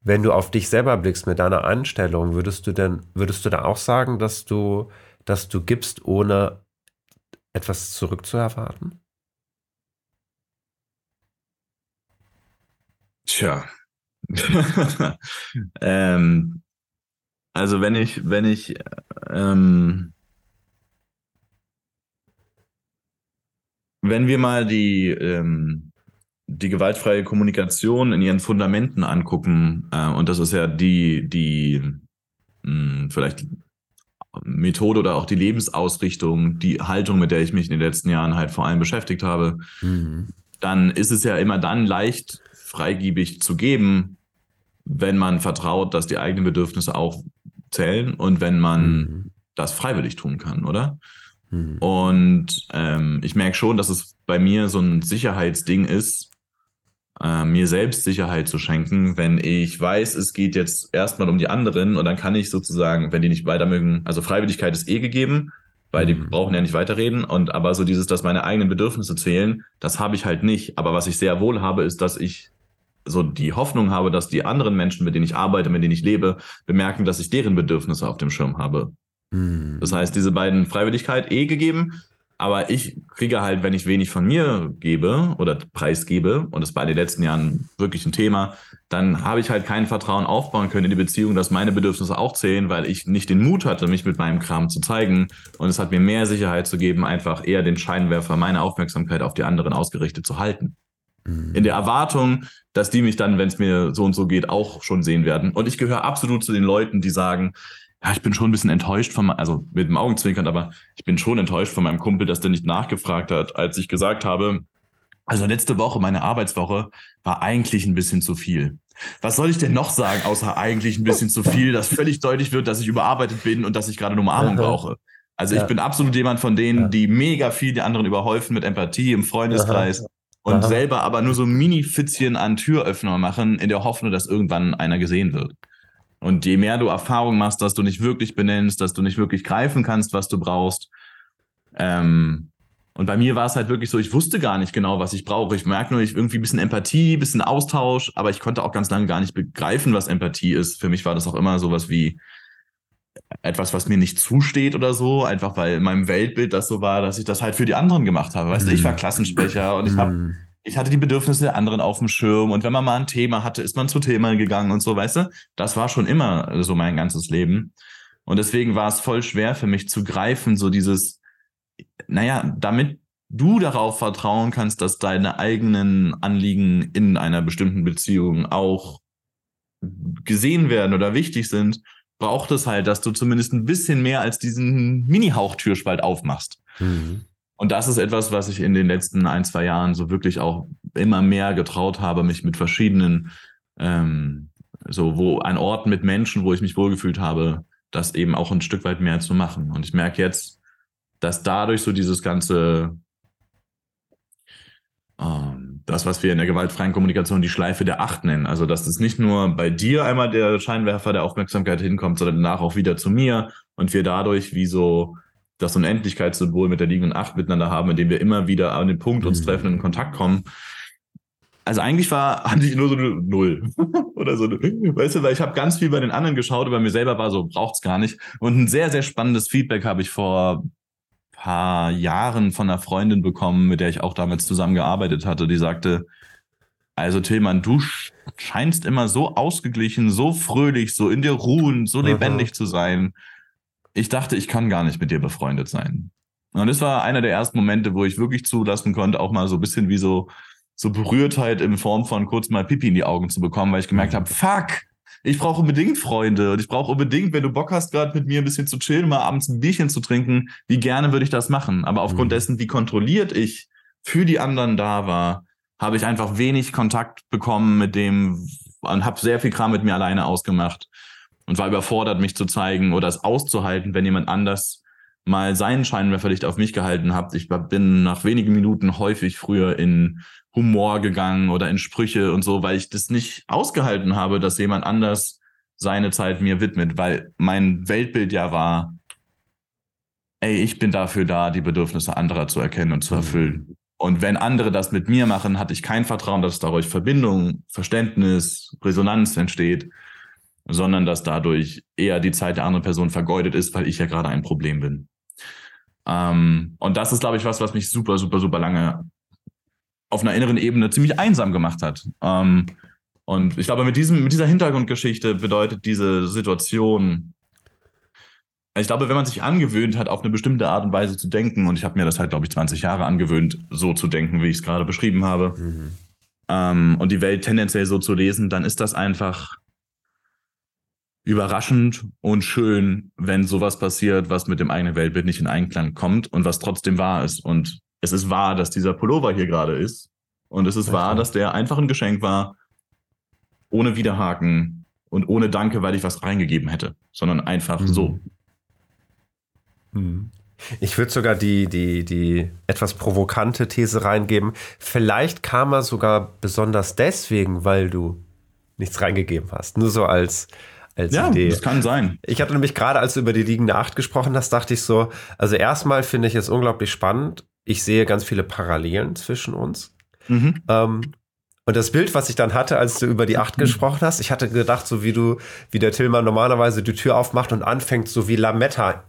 wenn du auf dich selber blickst mit deiner Einstellung, würdest du denn, würdest du da auch sagen, dass du, dass du gibst, ohne etwas zurückzuerwarten? Tja, ähm, also wenn ich, wenn ich ähm, wenn wir mal die, ähm, die gewaltfreie Kommunikation in ihren Fundamenten angucken, äh, und das ist ja die, die mh, hm, vielleicht Methode oder auch die Lebensausrichtung, die Haltung, mit der ich mich in den letzten Jahren halt vor allem beschäftigt habe, mhm. dann ist es ja immer dann leicht, freigiebig zu geben, wenn man vertraut, dass die eigenen Bedürfnisse auch zählen und wenn man mhm. das freiwillig tun kann, oder? Mhm. Und ähm, ich merke schon, dass es bei mir so ein Sicherheitsding ist, äh, mir selbst Sicherheit zu schenken, wenn ich weiß, es geht jetzt erstmal um die anderen und dann kann ich sozusagen, wenn die nicht weiter mögen, also Freiwilligkeit ist eh gegeben, weil die mhm. brauchen ja nicht weiterreden und aber so dieses, dass meine eigenen Bedürfnisse zählen, das habe ich halt nicht. Aber was ich sehr wohl habe, ist, dass ich so die Hoffnung habe, dass die anderen Menschen, mit denen ich arbeite, mit denen ich lebe, bemerken, dass ich deren Bedürfnisse auf dem Schirm habe. Mhm. Das heißt, diese beiden Freiwilligkeit eh gegeben, aber ich kriege halt, wenn ich wenig von mir gebe oder preisgebe, und das war in den letzten Jahren wirklich ein Thema, dann habe ich halt kein Vertrauen aufbauen können in die Beziehung, dass meine Bedürfnisse auch zählen, weil ich nicht den Mut hatte, mich mit meinem Kram zu zeigen. Und es hat mir mehr Sicherheit zu geben, einfach eher den Scheinwerfer meiner Aufmerksamkeit auf die anderen ausgerichtet zu halten. Mhm. In der Erwartung, dass die mich dann, wenn es mir so und so geht, auch schon sehen werden. Und ich gehöre absolut zu den Leuten, die sagen, ja, ich bin schon ein bisschen enttäuscht von, also mit dem Augenzwinkern, aber ich bin schon enttäuscht von meinem Kumpel, dass der nicht nachgefragt hat, als ich gesagt habe, also letzte Woche, meine Arbeitswoche, war eigentlich ein bisschen zu viel. Was soll ich denn noch sagen, außer eigentlich ein bisschen zu viel, dass völlig deutlich wird, dass ich überarbeitet bin und dass ich gerade eine Umarmung brauche. Also ja. ich bin absolut jemand von denen, ja. die mega viel die anderen überhäufen mit Empathie im Freundeskreis Aha. Und Aha. selber aber nur so Mini-Fitzchen an Türöffner machen, in der Hoffnung, dass irgendwann einer gesehen wird. Und je mehr du Erfahrung machst, dass du nicht wirklich benennst, dass du nicht wirklich greifen kannst, was du brauchst. Ähm, und bei mir war es halt wirklich so, ich wusste gar nicht genau, was ich brauche. Ich merke nur, ich irgendwie ein bisschen Empathie, ein bisschen Austausch, aber ich konnte auch ganz lange gar nicht begreifen, was Empathie ist. Für mich war das auch immer sowas wie etwas, was mir nicht zusteht oder so, einfach weil in meinem Weltbild das so war, dass ich das halt für die anderen gemacht habe. Weißt du, ich war mhm. Klassensprecher und ich habe mhm ich hatte die Bedürfnisse der anderen auf dem Schirm und wenn man mal ein Thema hatte, ist man zu Thema gegangen und so, weißt du? Das war schon immer so mein ganzes Leben. Und deswegen war es voll schwer für mich zu greifen, so dieses, naja, damit du darauf vertrauen kannst, dass deine eigenen Anliegen in einer bestimmten Beziehung auch gesehen werden oder wichtig sind, braucht es halt, dass du zumindest ein bisschen mehr als diesen Mini-Hauchtürspalt aufmachst. Mhm. Und das ist etwas, was ich in den letzten ein, zwei Jahren so wirklich auch immer mehr getraut habe, mich mit verschiedenen, ähm, so wo ein Ort mit Menschen, wo ich mich wohlgefühlt habe, das eben auch ein Stück weit mehr zu machen. Und ich merke jetzt, dass dadurch so dieses ganze, ähm, das, was wir in der gewaltfreien Kommunikation die Schleife der Acht nennen, also dass es nicht nur bei dir einmal der Scheinwerfer der Aufmerksamkeit hinkommt, sondern danach auch wieder zu mir und wir dadurch wie so das Unendlichkeitssymbol mit der liegenden Acht miteinander haben, indem wir immer wieder an den Punkt uns mhm. treffen und in Kontakt kommen. Also eigentlich war, hatte ich nur so eine Null oder so. Weißt du, weil ich habe ganz viel bei den anderen geschaut, aber mir selber war so, braucht's gar nicht. Und ein sehr, sehr spannendes Feedback habe ich vor paar Jahren von einer Freundin bekommen, mit der ich auch damals zusammengearbeitet hatte, die sagte, also Tillmann, du scheinst immer so ausgeglichen, so fröhlich, so in dir ruhen, so lebendig Aha. zu sein ich dachte, ich kann gar nicht mit dir befreundet sein. Und das war einer der ersten Momente, wo ich wirklich zulassen konnte, auch mal so ein bisschen wie so, so Berührtheit in Form von kurz mal Pipi in die Augen zu bekommen, weil ich gemerkt habe, fuck, ich brauche unbedingt Freunde und ich brauche unbedingt, wenn du Bock hast, gerade mit mir ein bisschen zu chillen, mal abends ein Bierchen zu trinken, wie gerne würde ich das machen. Aber aufgrund mhm. dessen, wie kontrolliert ich für die anderen da war, habe ich einfach wenig Kontakt bekommen mit dem und habe sehr viel Kram mit mir alleine ausgemacht und war überfordert, mich zu zeigen oder es auszuhalten, wenn jemand anders mal seinen Scheinwerferlicht auf mich gehalten hat. Ich bin nach wenigen Minuten häufig früher in Humor gegangen oder in Sprüche und so, weil ich das nicht ausgehalten habe, dass jemand anders seine Zeit mir widmet, weil mein Weltbild ja war, ey, ich bin dafür da, die Bedürfnisse anderer zu erkennen und zu mhm. erfüllen. Und wenn andere das mit mir machen, hatte ich kein Vertrauen, dass dadurch Verbindung, Verständnis, Resonanz entsteht sondern dass dadurch eher die Zeit der anderen Person vergeudet ist, weil ich ja gerade ein Problem bin. Ähm, und das ist, glaube ich, was, was mich super, super, super lange auf einer inneren Ebene ziemlich einsam gemacht hat. Ähm, und ich glaube, mit, diesem, mit dieser Hintergrundgeschichte bedeutet diese Situation, ich glaube, wenn man sich angewöhnt hat, auf eine bestimmte Art und Weise zu denken, und ich habe mir das halt, glaube ich, 20 Jahre angewöhnt, so zu denken, wie ich es gerade beschrieben habe, mhm. ähm, und die Welt tendenziell so zu lesen, dann ist das einfach überraschend und schön, wenn sowas passiert, was mit dem eigenen Weltbild nicht in Einklang kommt und was trotzdem wahr ist. Und es ist wahr, dass dieser Pullover hier gerade ist. Und es ist wahr, dass der einfach ein Geschenk war, ohne Widerhaken und ohne Danke, weil ich was reingegeben hätte, sondern einfach mhm. so. Mhm. Ich würde sogar die, die, die etwas provokante These reingeben. Vielleicht kam er sogar besonders deswegen, weil du nichts reingegeben hast. Nur so als, als ja, Idee. Das kann sein. Ich hatte nämlich gerade, als du über die liegende Acht gesprochen hast, dachte ich so, also erstmal finde ich es unglaublich spannend. Ich sehe ganz viele Parallelen zwischen uns. Mhm. Ähm, Und das Bild, was ich dann hatte, als du über die Acht gesprochen hast, ich hatte gedacht, so wie du, wie der Tillmann normalerweise die Tür aufmacht und anfängt, so wie Lametta,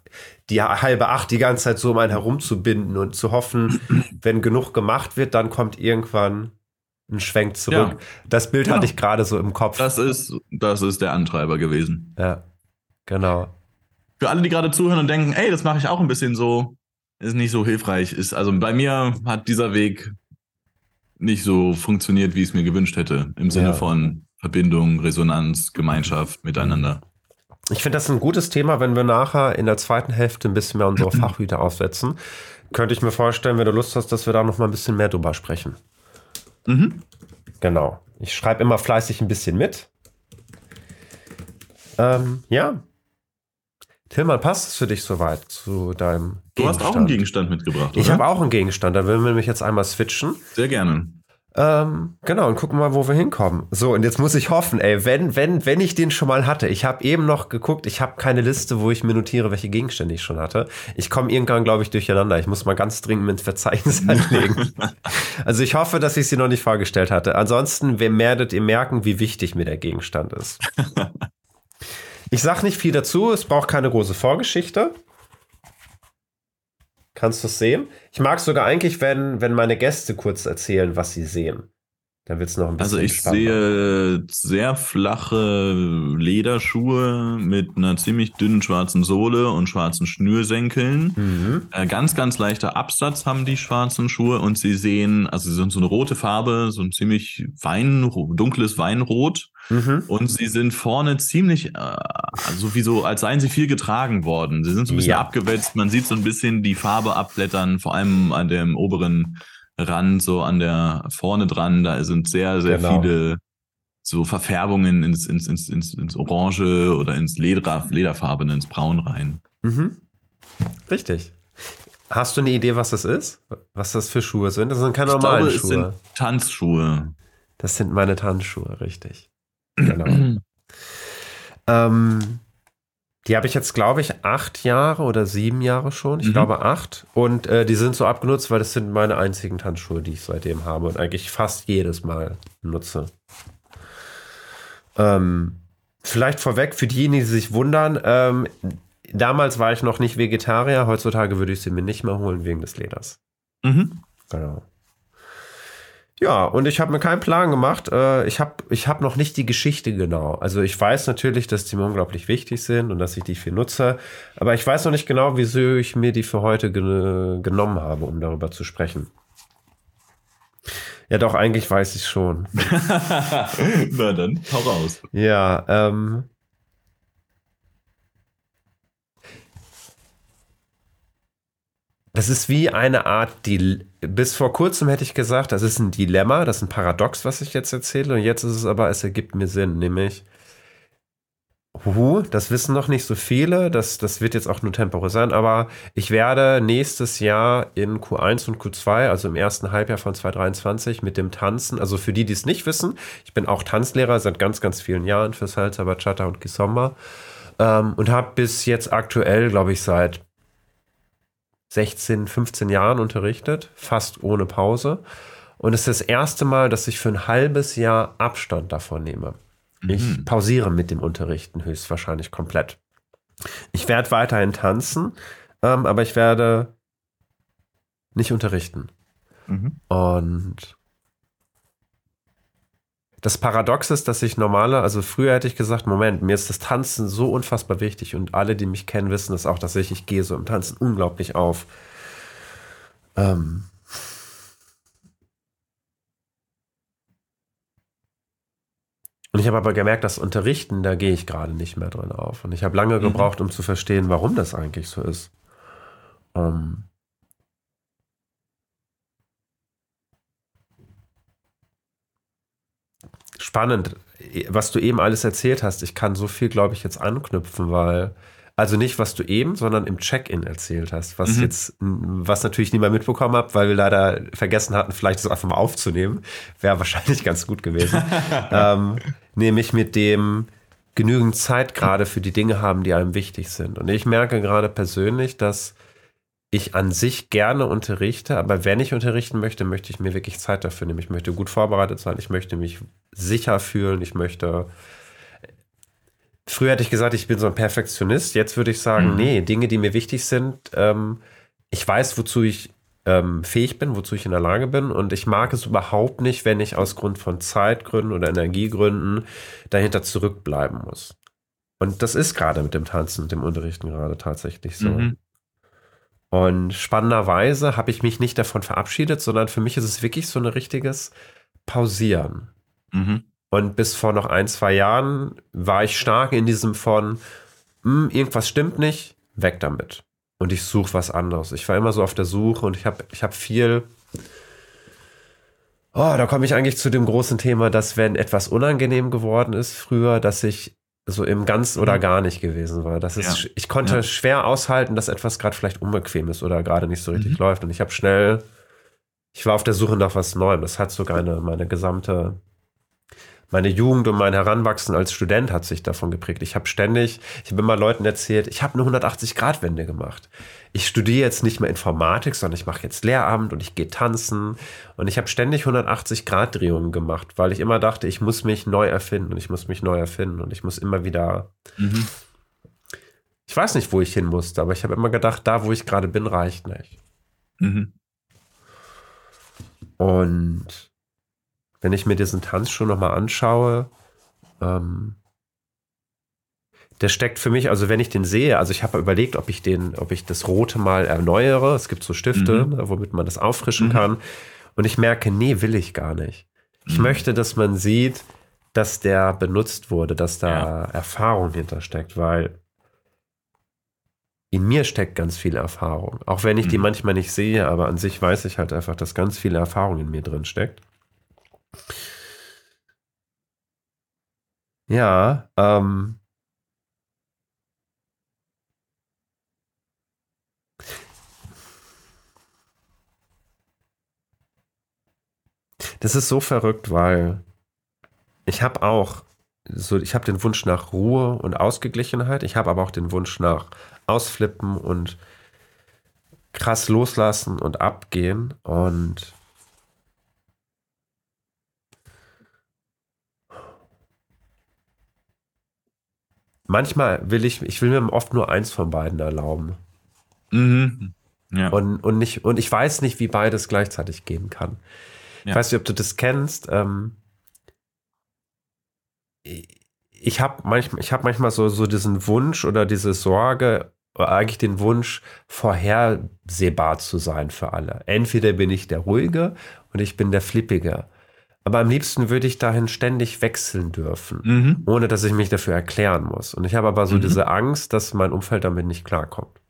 die halbe Acht die ganze Zeit so um einen herumzubinden und zu hoffen, wenn genug gemacht wird, dann kommt irgendwann ein Schwenk zurück. Ja. Das Bild ja. hatte ich gerade so im Kopf. Das ist, das ist der Antreiber gewesen. Ja, genau. Für alle, die gerade zuhören und denken, ey, das mache ich auch ein bisschen so, ist nicht so hilfreich. Ist, also bei mir hat dieser Weg nicht so funktioniert, wie ich es mir gewünscht hätte. Im Sinne ja. von Verbindung, Resonanz, Gemeinschaft, Miteinander. Ich finde das ein gutes Thema, wenn wir nachher in der zweiten Hälfte ein bisschen mehr unsere Fachhüte aufsetzen. Könnte ich mir vorstellen, wenn du Lust hast, dass wir da noch mal ein bisschen mehr drüber sprechen. Mhm. Genau. Ich schreibe immer fleißig ein bisschen mit. Ähm, ja, Tillmann, passt es für dich soweit zu deinem? Du hast auch einen Gegenstand mitgebracht, oder? Ich habe auch einen Gegenstand, da würden wir nämlich jetzt einmal switchen. Sehr gerne. Ähm, genau, und gucken mal, wo wir hinkommen. So, und jetzt muss ich hoffen, ey, wenn, wenn, wenn ich den schon mal hatte, ich habe eben noch geguckt, ich habe keine Liste, wo ich mir notiere, welche Gegenstände ich schon hatte. Ich komme irgendwann, glaube ich, durcheinander. Ich muss mal ganz dringend ins Verzeichnis anlegen. also ich hoffe, dass ich sie noch nicht vorgestellt hatte. Ansonsten werdet ihr merken, wie wichtig mir der Gegenstand ist. Ich sage nicht viel dazu, es braucht keine große Vorgeschichte. Kannst du es sehen? Ich mag sogar eigentlich, wenn, wenn meine Gäste kurz erzählen, was sie sehen. Dann wird es noch ein bisschen Also ich sehe sehr flache Lederschuhe mit einer ziemlich dünnen schwarzen Sohle und schwarzen Schnürsenkeln. Mhm. Äh, ganz, ganz leichter Absatz haben die schwarzen Schuhe und sie sehen, also sie sind so eine rote Farbe, so ein ziemlich Wein, dunkles Weinrot. Mhm. Und sie sind vorne ziemlich, äh, also wie so, als seien sie viel getragen worden. Sie sind so ein bisschen ja. abgewetzt. Man sieht so ein bisschen die Farbe abblättern, vor allem an dem oberen Rand, so an der vorne dran. Da sind sehr, sehr genau. viele so Verfärbungen ins, ins, ins, ins, ins Orange oder ins Leder, Lederfarbene, ins Braun rein. Mhm. Richtig. Hast du eine Idee, was das ist? Was das für Schuhe sind? Das sind keine normalen glaube, Schuhe. Das sind Tanzschuhe. Das sind meine Tanzschuhe, richtig. Genau. ähm, die habe ich jetzt, glaube ich, acht Jahre oder sieben Jahre schon. Ich mhm. glaube acht. Und äh, die sind so abgenutzt, weil das sind meine einzigen Tanzschuhe, die ich seitdem habe und eigentlich fast jedes Mal nutze. Ähm, vielleicht vorweg für diejenigen, die sich wundern. Ähm, damals war ich noch nicht Vegetarier. Heutzutage würde ich sie mir nicht mehr holen wegen des Leders. Mhm. Genau. Ja, und ich habe mir keinen Plan gemacht. Äh, ich habe ich hab noch nicht die Geschichte genau. Also ich weiß natürlich, dass die mir unglaublich wichtig sind und dass ich die viel nutze. Aber ich weiß noch nicht genau, wieso ich mir die für heute gen genommen habe, um darüber zu sprechen. Ja, doch, eigentlich weiß ich schon. Na dann, hau raus. Ja, ähm, Das ist wie eine Art, die bis vor kurzem hätte ich gesagt, das ist ein Dilemma, das ist ein Paradox, was ich jetzt erzähle. Und jetzt ist es aber, es ergibt mir Sinn, nämlich, huhu, das wissen noch nicht so viele, das, das wird jetzt auch nur temporär sein, aber ich werde nächstes Jahr in Q1 und Q2, also im ersten Halbjahr von 2023, mit dem Tanzen, also für die, die es nicht wissen, ich bin auch Tanzlehrer seit ganz, ganz vielen Jahren für Salsa, Bachata und Kizomba ähm, und habe bis jetzt aktuell, glaube ich, seit 16, 15 Jahren unterrichtet, fast ohne Pause. Und es ist das erste Mal, dass ich für ein halbes Jahr Abstand davon nehme. Mhm. Ich pausiere mit dem Unterrichten höchstwahrscheinlich komplett. Ich werde weiterhin tanzen, ähm, aber ich werde nicht unterrichten. Mhm. Und das Paradox ist, dass ich normaler, also früher hätte ich gesagt, Moment, mir ist das Tanzen so unfassbar wichtig und alle, die mich kennen, wissen es auch, dass ich, ich gehe so im Tanzen unglaublich auf. Ähm und ich habe aber gemerkt, das Unterrichten, da gehe ich gerade nicht mehr drin auf. Und ich habe lange mhm. gebraucht, um zu verstehen, warum das eigentlich so ist. Ähm spannend, was du eben alles erzählt hast. Ich kann so viel, glaube ich, jetzt anknüpfen, weil also nicht, was du eben, sondern im Check-in erzählt hast, was mhm. jetzt, was natürlich niemand mitbekommen hat, weil wir leider vergessen hatten, vielleicht das einfach mal aufzunehmen. Wäre wahrscheinlich ganz gut gewesen. ähm, nämlich mit dem genügend Zeit gerade für die Dinge haben, die einem wichtig sind. Und ich merke gerade persönlich, dass ich an sich gerne unterrichte, aber wenn ich unterrichten möchte, möchte ich mir wirklich Zeit dafür nehmen. Ich möchte gut vorbereitet sein, ich möchte mich sicher fühlen, ich möchte. Früher hätte ich gesagt, ich bin so ein Perfektionist. Jetzt würde ich sagen, mhm. nee, Dinge, die mir wichtig sind, ähm, ich weiß, wozu ich ähm, fähig bin, wozu ich in der Lage bin. Und ich mag es überhaupt nicht, wenn ich aus Grund von Zeitgründen oder Energiegründen dahinter zurückbleiben muss. Und das ist gerade mit dem Tanzen, mit dem Unterrichten gerade tatsächlich so. Mhm. Und spannenderweise habe ich mich nicht davon verabschiedet, sondern für mich ist es wirklich so ein richtiges Pausieren. Mhm. Und bis vor noch ein, zwei Jahren war ich stark in diesem von, hm, irgendwas stimmt nicht, weg damit. Und ich suche was anderes. Ich war immer so auf der Suche und ich habe ich hab viel. Oh, da komme ich eigentlich zu dem großen Thema, dass wenn etwas unangenehm geworden ist früher, dass ich so im ganz oder mhm. gar nicht gewesen war. Das ist, ja. ich konnte ja. schwer aushalten, dass etwas gerade vielleicht unbequem ist oder gerade nicht so richtig mhm. läuft. Und ich habe schnell, ich war auf der Suche nach was Neuem. Das hat sogar eine, meine gesamte meine Jugend und mein Heranwachsen als Student hat sich davon geprägt. Ich habe ständig, ich habe immer Leuten erzählt, ich habe eine 180-Grad-Wende gemacht. Ich studiere jetzt nicht mehr Informatik, sondern ich mache jetzt Lehramt und ich gehe tanzen. Und ich habe ständig 180-Grad-Drehungen gemacht, weil ich immer dachte, ich muss mich neu erfinden und ich muss mich neu erfinden und ich muss immer wieder. Mhm. Ich weiß nicht, wo ich hin musste, aber ich habe immer gedacht, da, wo ich gerade bin, reicht nicht. Mhm. Und wenn ich mir diesen Tanzschuh nochmal anschaue, ähm, der steckt für mich, also wenn ich den sehe, also ich habe überlegt, ob ich den, ob ich das Rote mal erneuere. Es gibt so Stifte, mhm. Ne, womit man das auffrischen mhm. kann. Und ich merke, nee, will ich gar nicht. Ich mhm. möchte, dass man sieht, dass der benutzt wurde, dass da ja. Erfahrung hintersteckt, weil in mir steckt ganz viel Erfahrung. Auch wenn ich die mhm. manchmal nicht sehe, aber an sich weiß ich halt einfach, dass ganz viel Erfahrung in mir drin steckt. Ja, ähm. Das ist so verrückt, weil ich habe auch so, ich habe den Wunsch nach Ruhe und Ausgeglichenheit. Ich habe aber auch den Wunsch nach Ausflippen und krass loslassen und abgehen. Und manchmal will ich, ich will mir oft nur eins von beiden erlauben. Mhm. Ja. Und, und, nicht, und ich weiß nicht, wie beides gleichzeitig gehen kann. Ja. Ich weiß nicht, ob du das kennst. Ähm, ich habe manchmal, ich hab manchmal so, so diesen Wunsch oder diese Sorge, eigentlich den Wunsch, vorhersehbar zu sein für alle. Entweder bin ich der Ruhige und ich bin der Flippige. Aber am liebsten würde ich dahin ständig wechseln dürfen, mhm. ohne dass ich mich dafür erklären muss. Und ich habe aber so mhm. diese Angst, dass mein Umfeld damit nicht klarkommt.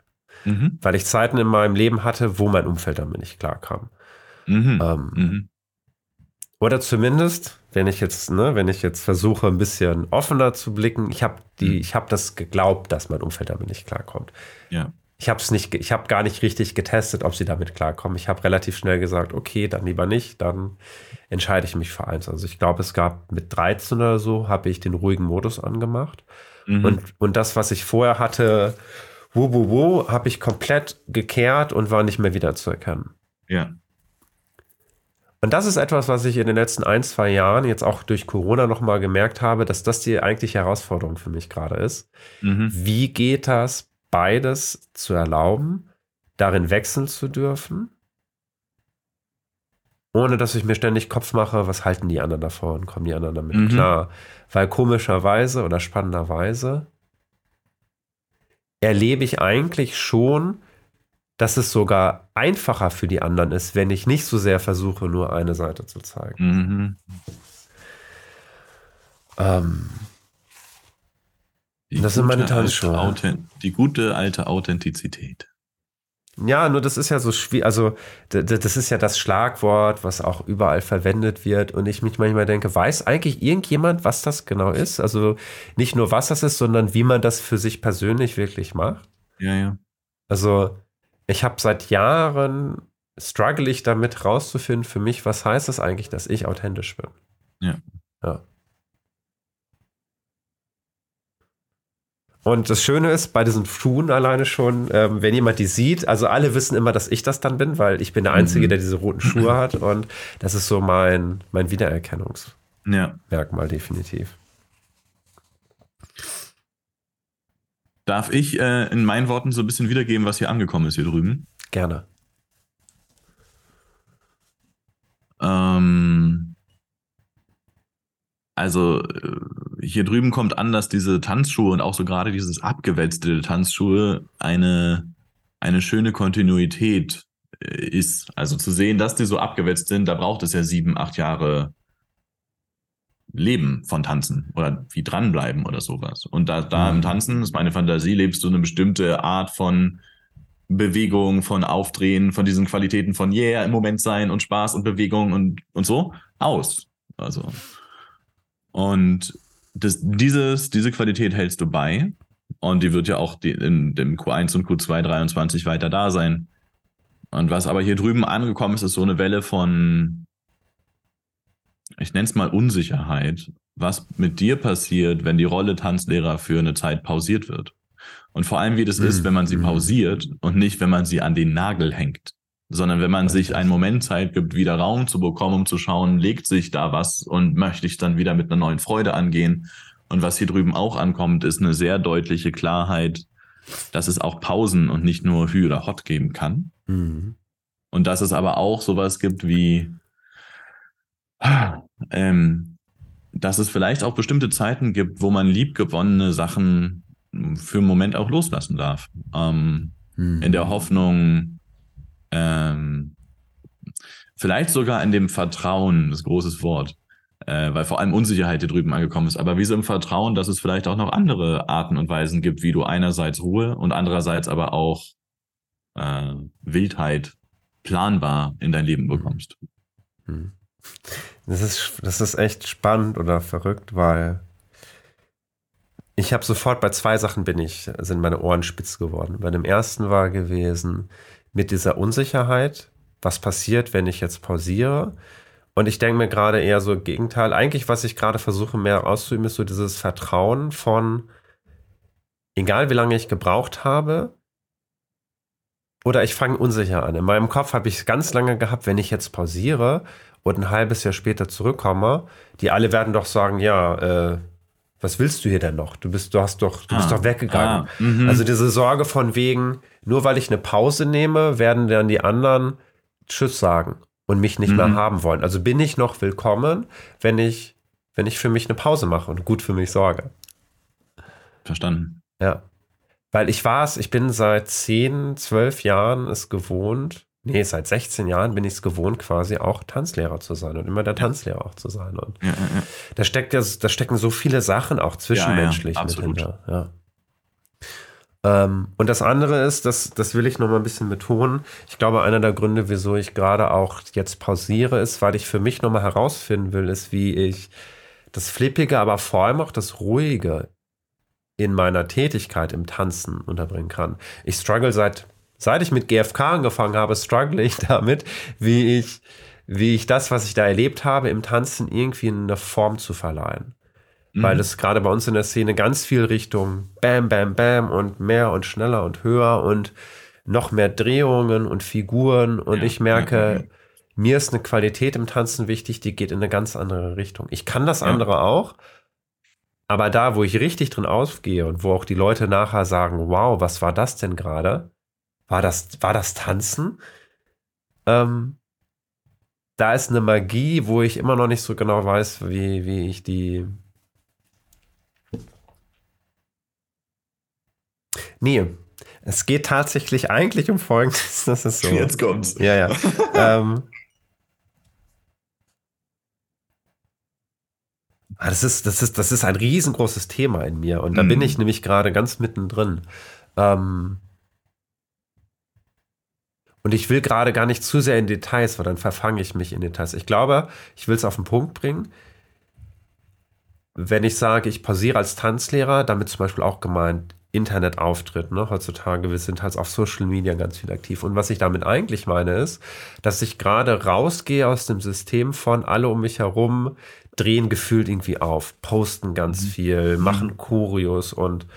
Mhm. Weil ich Zeiten in meinem Leben hatte, wo mein Umfeld damit nicht klarkam. Mhm. Ähm, mhm. Oder zumindest, wenn ich jetzt, ne, wenn ich jetzt versuche, ein bisschen offener zu blicken, ich habe die, mhm. ich habe das geglaubt, dass mein Umfeld damit nicht klarkommt. Ja. Ich habe es nicht, ich habe gar nicht richtig getestet, ob sie damit klarkommen. Ich habe relativ schnell gesagt, okay, dann lieber nicht, dann entscheide ich mich für eins. Also ich glaube, es gab mit 13 oder so, habe ich den ruhigen Modus angemacht. Mhm. Und, und das, was ich vorher hatte, wo, wo, wo, habe ich komplett gekehrt und war nicht mehr wieder zu erkennen. Ja. Und das ist etwas, was ich in den letzten ein, zwei Jahren jetzt auch durch Corona nochmal gemerkt habe, dass das die eigentliche Herausforderung für mich gerade ist. Mhm. Wie geht das beides zu erlauben, darin wechseln zu dürfen, ohne dass ich mir ständig Kopf mache, was halten die anderen davor und kommen die anderen damit mhm. klar. Weil komischerweise oder spannenderweise erlebe ich eigentlich schon, dass es sogar einfacher für die anderen ist, wenn ich nicht so sehr versuche, nur eine Seite zu zeigen. Mhm. Ähm, das sind meine Tanzschuhe. Die gute alte Authentizität. Ja, nur das ist ja so schwierig. Also, das ist ja das Schlagwort, was auch überall verwendet wird. Und ich mich manchmal denke, weiß eigentlich irgendjemand, was das genau ist? Also, nicht nur was das ist, sondern wie man das für sich persönlich wirklich macht. Ja, ja. Also, ich habe seit Jahren struggle ich damit rauszufinden für mich, was heißt das eigentlich, dass ich authentisch bin. Ja. Ja. Und das Schöne ist, bei diesen Schuhen alleine schon, ähm, wenn jemand die sieht, also alle wissen immer, dass ich das dann bin, weil ich bin der Einzige, mhm. der diese roten Schuhe hat. Und das ist so mein, mein Wiedererkennungsmerkmal, ja. definitiv. Darf ich äh, in meinen Worten so ein bisschen wiedergeben, was hier angekommen ist hier drüben? Gerne. Ähm, also äh, hier drüben kommt an, dass diese Tanzschuhe und auch so gerade dieses abgewälzte Tanzschuhe eine, eine schöne Kontinuität äh, ist. Also zu sehen, dass die so abgewälzt sind, da braucht es ja sieben, acht Jahre Leben von Tanzen oder wie dranbleiben oder sowas. Und da, da im mhm. Tanzen, ist meine Fantasie, lebst du eine bestimmte Art von Bewegung, von Aufdrehen, von diesen Qualitäten von Yeah, im Moment sein und Spaß und Bewegung und, und so aus. Also. Und das, dieses, diese Qualität hältst du bei. Und die wird ja auch die, in dem Q1 und Q2 23 weiter da sein. Und was aber hier drüben angekommen ist, ist so eine Welle von ich nenne es mal Unsicherheit, was mit dir passiert, wenn die Rolle Tanzlehrer für eine Zeit pausiert wird. Und vor allem, wie das mhm. ist, wenn man sie mhm. pausiert und nicht, wenn man sie an den Nagel hängt, sondern wenn man sich einen Moment Zeit gibt, wieder Raum zu bekommen, um zu schauen, legt sich da was und möchte ich dann wieder mit einer neuen Freude angehen. Und was hier drüben auch ankommt, ist eine sehr deutliche Klarheit, dass es auch Pausen und nicht nur Hü oder Hot geben kann. Mhm. Und dass es aber auch sowas gibt wie ähm, dass es vielleicht auch bestimmte Zeiten gibt, wo man liebgewonnene Sachen für einen Moment auch loslassen darf. Ähm, hm. In der Hoffnung, ähm, vielleicht sogar in dem Vertrauen, das ist ein großes Wort, äh, weil vor allem Unsicherheit hier drüben angekommen ist, aber wie so im Vertrauen, dass es vielleicht auch noch andere Arten und Weisen gibt, wie du einerseits Ruhe und andererseits aber auch äh, Wildheit planbar in dein Leben bekommst. Hm. Das ist, das ist echt spannend oder verrückt, weil ich habe sofort bei zwei Sachen bin ich, sind meine Ohren spitz geworden. Bei dem ersten war gewesen mit dieser Unsicherheit, was passiert, wenn ich jetzt pausiere. Und ich denke mir gerade eher so Gegenteil. Eigentlich, was ich gerade versuche mehr auszuüben, ist so dieses Vertrauen von, egal wie lange ich gebraucht habe, oder ich fange unsicher an. In meinem Kopf habe ich ganz lange gehabt, wenn ich jetzt pausiere, und ein halbes Jahr später zurückkomme, die alle werden doch sagen, ja, äh, was willst du hier denn noch? Du bist, du hast doch, du ah, bist doch weggegangen. Ah, mhm. also diese Sorge von wegen, nur weil ich eine Pause nehme, werden dann die anderen Tschüss sagen und mich nicht mhm. mehr haben wollen. Also bin ich noch willkommen, wenn ich, wenn ich für mich eine Pause mache und gut für mich sorge. Verstanden. Ja. Weil ich war es, ich bin seit 10, 12 Jahren es gewohnt, Nee, seit 16 Jahren bin ich es gewohnt, quasi auch Tanzlehrer zu sein und immer der Tanzlehrer auch zu sein. Und ja, ja, ja. da steckt ja, da stecken so viele Sachen auch zwischenmenschlich mit hinter. Ähm, und das andere ist, das, das will ich noch mal ein bisschen betonen. Ich glaube, einer der Gründe, wieso ich gerade auch jetzt pausiere, ist, weil ich für mich noch mal herausfinden will, ist, wie ich das Flippige, aber vor allem auch das Ruhige in meiner Tätigkeit im Tanzen unterbringen kann. Ich struggle seit seit ich mit GFK angefangen habe, struggle ich damit, wie ich, wie ich das, was ich da erlebt habe, im Tanzen irgendwie eine Form zu verleihen. Mhm. Weil es gerade bei uns in der Szene ganz viel Richtung Bam, Bam, Bam und mehr und schneller und höher und noch mehr Drehungen und Figuren. Und ja, ich merke, ja, ja. mir ist eine Qualität im Tanzen wichtig, die geht in eine ganz andere Richtung. Ich kann das andere auch. Aber da, wo ich richtig drin ausgehe und wo auch die Leute nachher sagen, wow, was war das denn gerade? War das, war das Tanzen? Ähm, da ist eine Magie, wo ich immer noch nicht so genau weiß, wie, wie ich die. Nee, es geht tatsächlich eigentlich um Folgendes. Das ist so. Jetzt kommt's. Ja, ja. ähm, ah, das ist, das, ist, das ist ein riesengroßes Thema in mir und da mm. bin ich nämlich gerade ganz mittendrin. Ähm, und ich will gerade gar nicht zu sehr in Details, weil dann verfange ich mich in Details. Ich glaube, ich will es auf den Punkt bringen. Wenn ich sage, ich pausiere als Tanzlehrer, damit zum Beispiel auch gemeint Internetauftritt. Ne? Heutzutage, wir sind halt auf Social Media ganz viel aktiv. Und was ich damit eigentlich meine, ist, dass ich gerade rausgehe aus dem System von alle um mich herum drehen gefühlt irgendwie auf, posten ganz mhm. viel, machen Choreos und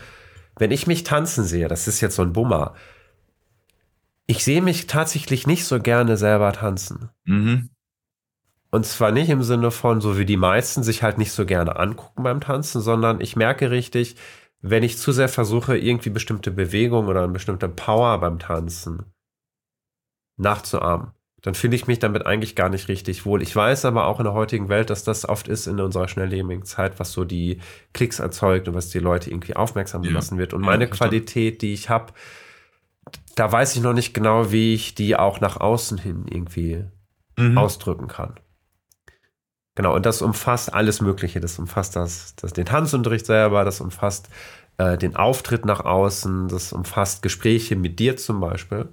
wenn ich mich tanzen sehe, das ist jetzt so ein Bummer, ich sehe mich tatsächlich nicht so gerne selber tanzen. Mhm. Und zwar nicht im Sinne von, so wie die meisten sich halt nicht so gerne angucken beim Tanzen, sondern ich merke richtig, wenn ich zu sehr versuche, irgendwie bestimmte Bewegungen oder eine bestimmte Power beim Tanzen nachzuahmen, dann fühle ich mich damit eigentlich gar nicht richtig wohl. Ich weiß aber auch in der heutigen Welt, dass das oft ist in unserer schnelllebigen Zeit, was so die Klicks erzeugt und was die Leute irgendwie aufmerksam gelassen ja. wird. Und meine ja, Qualität, die ich habe, da weiß ich noch nicht genau, wie ich die auch nach außen hin irgendwie mhm. ausdrücken kann. Genau, und das umfasst alles Mögliche. Das umfasst das, das den Tanzunterricht selber, das umfasst äh, den Auftritt nach außen, das umfasst Gespräche mit dir zum Beispiel.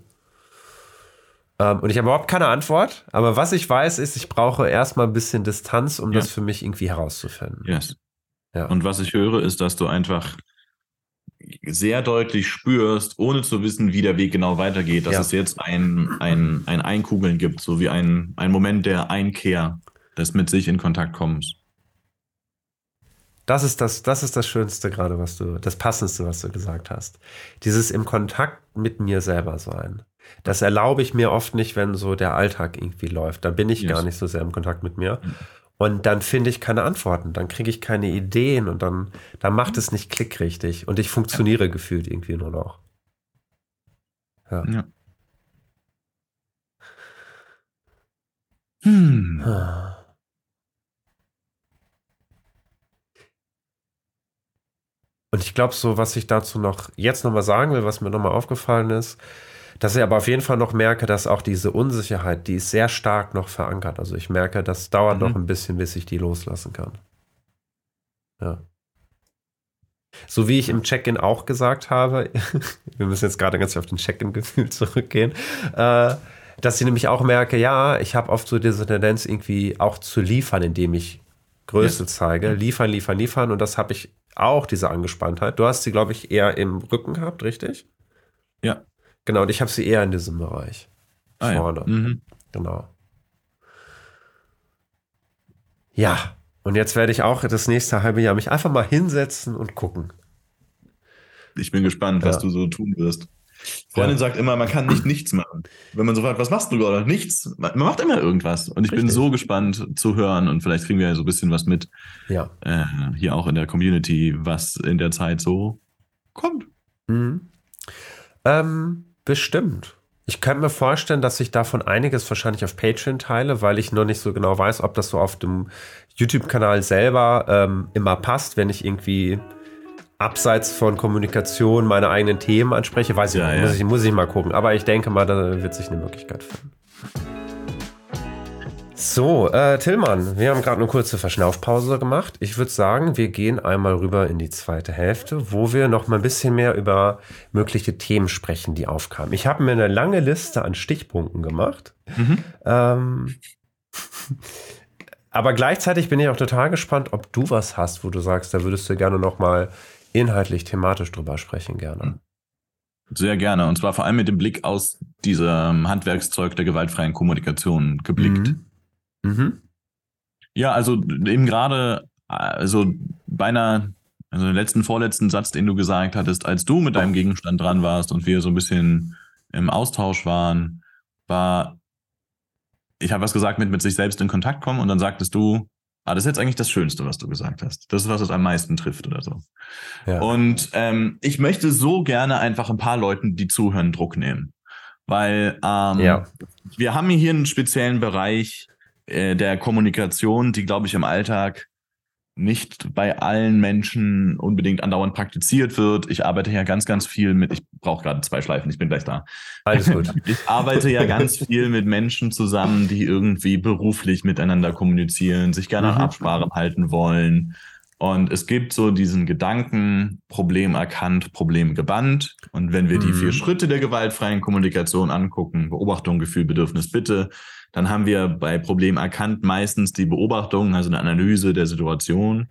Ähm, und ich habe überhaupt keine Antwort, aber was ich weiß, ist, ich brauche erstmal ein bisschen Distanz, um ja. das für mich irgendwie herauszufinden. Yes. Ja. Und was ich höre, ist, dass du einfach sehr deutlich spürst, ohne zu wissen, wie der Weg genau weitergeht, dass ja. es jetzt ein, ein, ein Einkugeln gibt, so wie ein, ein Moment der Einkehr des mit sich in Kontakt kommens. Das ist das, das ist das Schönste gerade, was du, das Passendste, was du gesagt hast. Dieses im Kontakt mit mir selber sein. Das erlaube ich mir oft nicht, wenn so der Alltag irgendwie läuft. Da bin ich yes. gar nicht so sehr im Kontakt mit mir. Und dann finde ich keine Antworten, dann kriege ich keine Ideen und dann, dann macht es nicht Klick richtig. Und ich funktioniere ja. gefühlt irgendwie nur noch. Ja. ja. Hm. Und ich glaube, so, was ich dazu noch jetzt nochmal sagen will, was mir nochmal aufgefallen ist, dass ich aber auf jeden Fall noch merke, dass auch diese Unsicherheit, die ist sehr stark noch verankert. Also ich merke, das dauert mhm. noch ein bisschen, bis ich die loslassen kann. Ja. So wie ich im Check-in auch gesagt habe, wir müssen jetzt gerade ganz auf den Check-in-Gefühl zurückgehen, äh, dass ich nämlich auch merke, ja, ich habe oft so diese Tendenz, irgendwie auch zu liefern, indem ich Größe ja. zeige. Liefern, liefern, liefern. Und das habe ich auch, diese Angespanntheit. Du hast sie, glaube ich, eher im Rücken gehabt, richtig? Ja. Genau, und ich habe sie eher in diesem Bereich. Ah, vorne. Ja. Mhm. Genau. Ja, und jetzt werde ich auch das nächste halbe Jahr mich einfach mal hinsetzen und gucken. Ich bin gespannt, was ja. du so tun wirst. Freundin ja. sagt immer, man kann nicht nichts machen. Wenn man so fragt, was machst du gerade? Nichts. Man macht immer irgendwas. Und ich Richtig. bin so gespannt zu hören und vielleicht kriegen wir ja so ein bisschen was mit. Ja. Äh, hier auch in der Community, was in der Zeit so kommt. Mhm. Ähm, bestimmt. Ich könnte mir vorstellen, dass ich davon einiges wahrscheinlich auf Patreon teile, weil ich noch nicht so genau weiß, ob das so auf dem YouTube-Kanal selber ähm, immer passt, wenn ich irgendwie abseits von Kommunikation meine eigenen Themen anspreche, weiß ich ja, nicht. Ja. Muss, ich, muss ich mal gucken. Aber ich denke mal, da wird sich eine Möglichkeit finden. So, äh, Tillmann, wir haben gerade eine kurze Verschnaufpause gemacht. Ich würde sagen, wir gehen einmal rüber in die zweite Hälfte, wo wir noch mal ein bisschen mehr über mögliche Themen sprechen, die aufkamen. Ich habe mir eine lange Liste an Stichpunkten gemacht. Mhm. Ähm, aber gleichzeitig bin ich auch total gespannt, ob du was hast, wo du sagst, da würdest du gerne noch mal inhaltlich, thematisch drüber sprechen gerne. Sehr gerne. Und zwar vor allem mit dem Blick aus diesem Handwerkszeug der gewaltfreien Kommunikation geblickt. Mhm. Mhm. Ja, also eben gerade, also beinahe, also den letzten, vorletzten Satz, den du gesagt hattest, als du mit deinem Gegenstand dran warst und wir so ein bisschen im Austausch waren, war, ich habe was gesagt mit mit sich selbst in Kontakt kommen und dann sagtest du, Ah, das ist jetzt eigentlich das Schönste, was du gesagt hast. Das ist, was es am meisten trifft oder so. Ja. Und ähm, ich möchte so gerne einfach ein paar Leuten, die zuhören, Druck nehmen. Weil ähm, ja. wir haben hier einen speziellen Bereich äh, der Kommunikation, die, glaube ich, im Alltag nicht bei allen Menschen unbedingt andauernd praktiziert wird. Ich arbeite ja ganz, ganz viel mit, ich brauche gerade zwei Schleifen, ich bin gleich da. Alles gut. Ich arbeite ja ganz viel mit Menschen zusammen, die irgendwie beruflich miteinander kommunizieren, sich gerne mhm. an Absprachen halten wollen. Und es gibt so diesen Gedanken, Problem erkannt, Problem gebannt. Und wenn wir mhm. die vier Schritte der gewaltfreien Kommunikation angucken, Beobachtung, Gefühl, Bedürfnis, Bitte, dann haben wir bei Problem erkannt meistens die Beobachtung, also eine Analyse der Situation.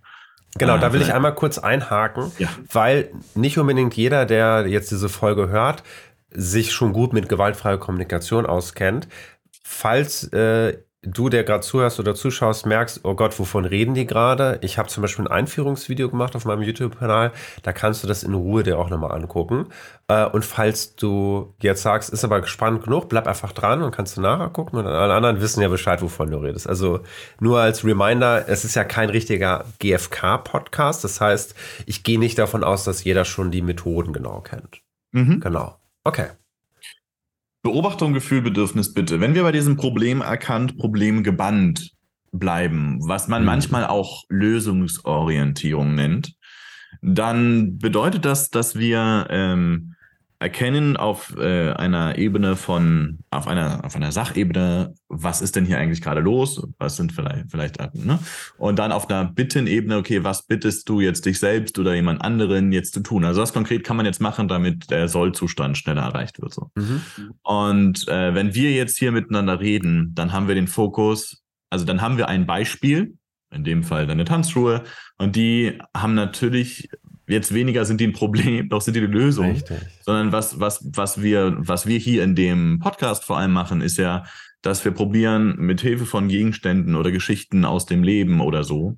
Genau, da will ich einmal kurz einhaken, ja. weil nicht unbedingt jeder, der jetzt diese Folge hört, sich schon gut mit gewaltfreier Kommunikation auskennt. Falls äh, du, der gerade zuhörst oder zuschaust, merkst, oh Gott, wovon reden die gerade? Ich habe zum Beispiel ein Einführungsvideo gemacht auf meinem YouTube-Kanal. Da kannst du das in Ruhe dir auch nochmal angucken. Äh, und falls du jetzt sagst, ist aber spannend genug, bleib einfach dran und kannst du nachher gucken. Und alle anderen wissen ja Bescheid, wovon du redest. Also nur als Reminder, es ist ja kein richtiger GFK-Podcast. Das heißt, ich gehe nicht davon aus, dass jeder schon die Methoden genau kennt. Mhm. Genau. Okay. Beobachtung, Gefühl, Bedürfnis, bitte. Wenn wir bei diesem Problem erkannt, Problem gebannt bleiben, was man mhm. manchmal auch Lösungsorientierung nennt, dann bedeutet das, dass wir ähm, erkennen auf äh, einer Ebene von, auf einer, auf einer Sachebene, was ist denn hier eigentlich gerade los? Was sind vielleicht, vielleicht, ne? Und dann auf einer Bittenebene, okay, was bittest du jetzt dich selbst oder jemand anderen jetzt zu tun? Also was konkret kann man jetzt machen, damit der Sollzustand schneller erreicht wird, so. Mhm. Und äh, wenn wir jetzt hier miteinander reden, dann haben wir den Fokus, also dann haben wir ein Beispiel, in dem Fall deine Tanzschuhe, und die haben natürlich jetzt weniger sind die ein Problem, doch sind die eine Lösung. Richtig. Sondern was, was, was wir, was wir hier in dem Podcast vor allem machen, ist ja, dass wir probieren, mit Hilfe von Gegenständen oder Geschichten aus dem Leben oder so,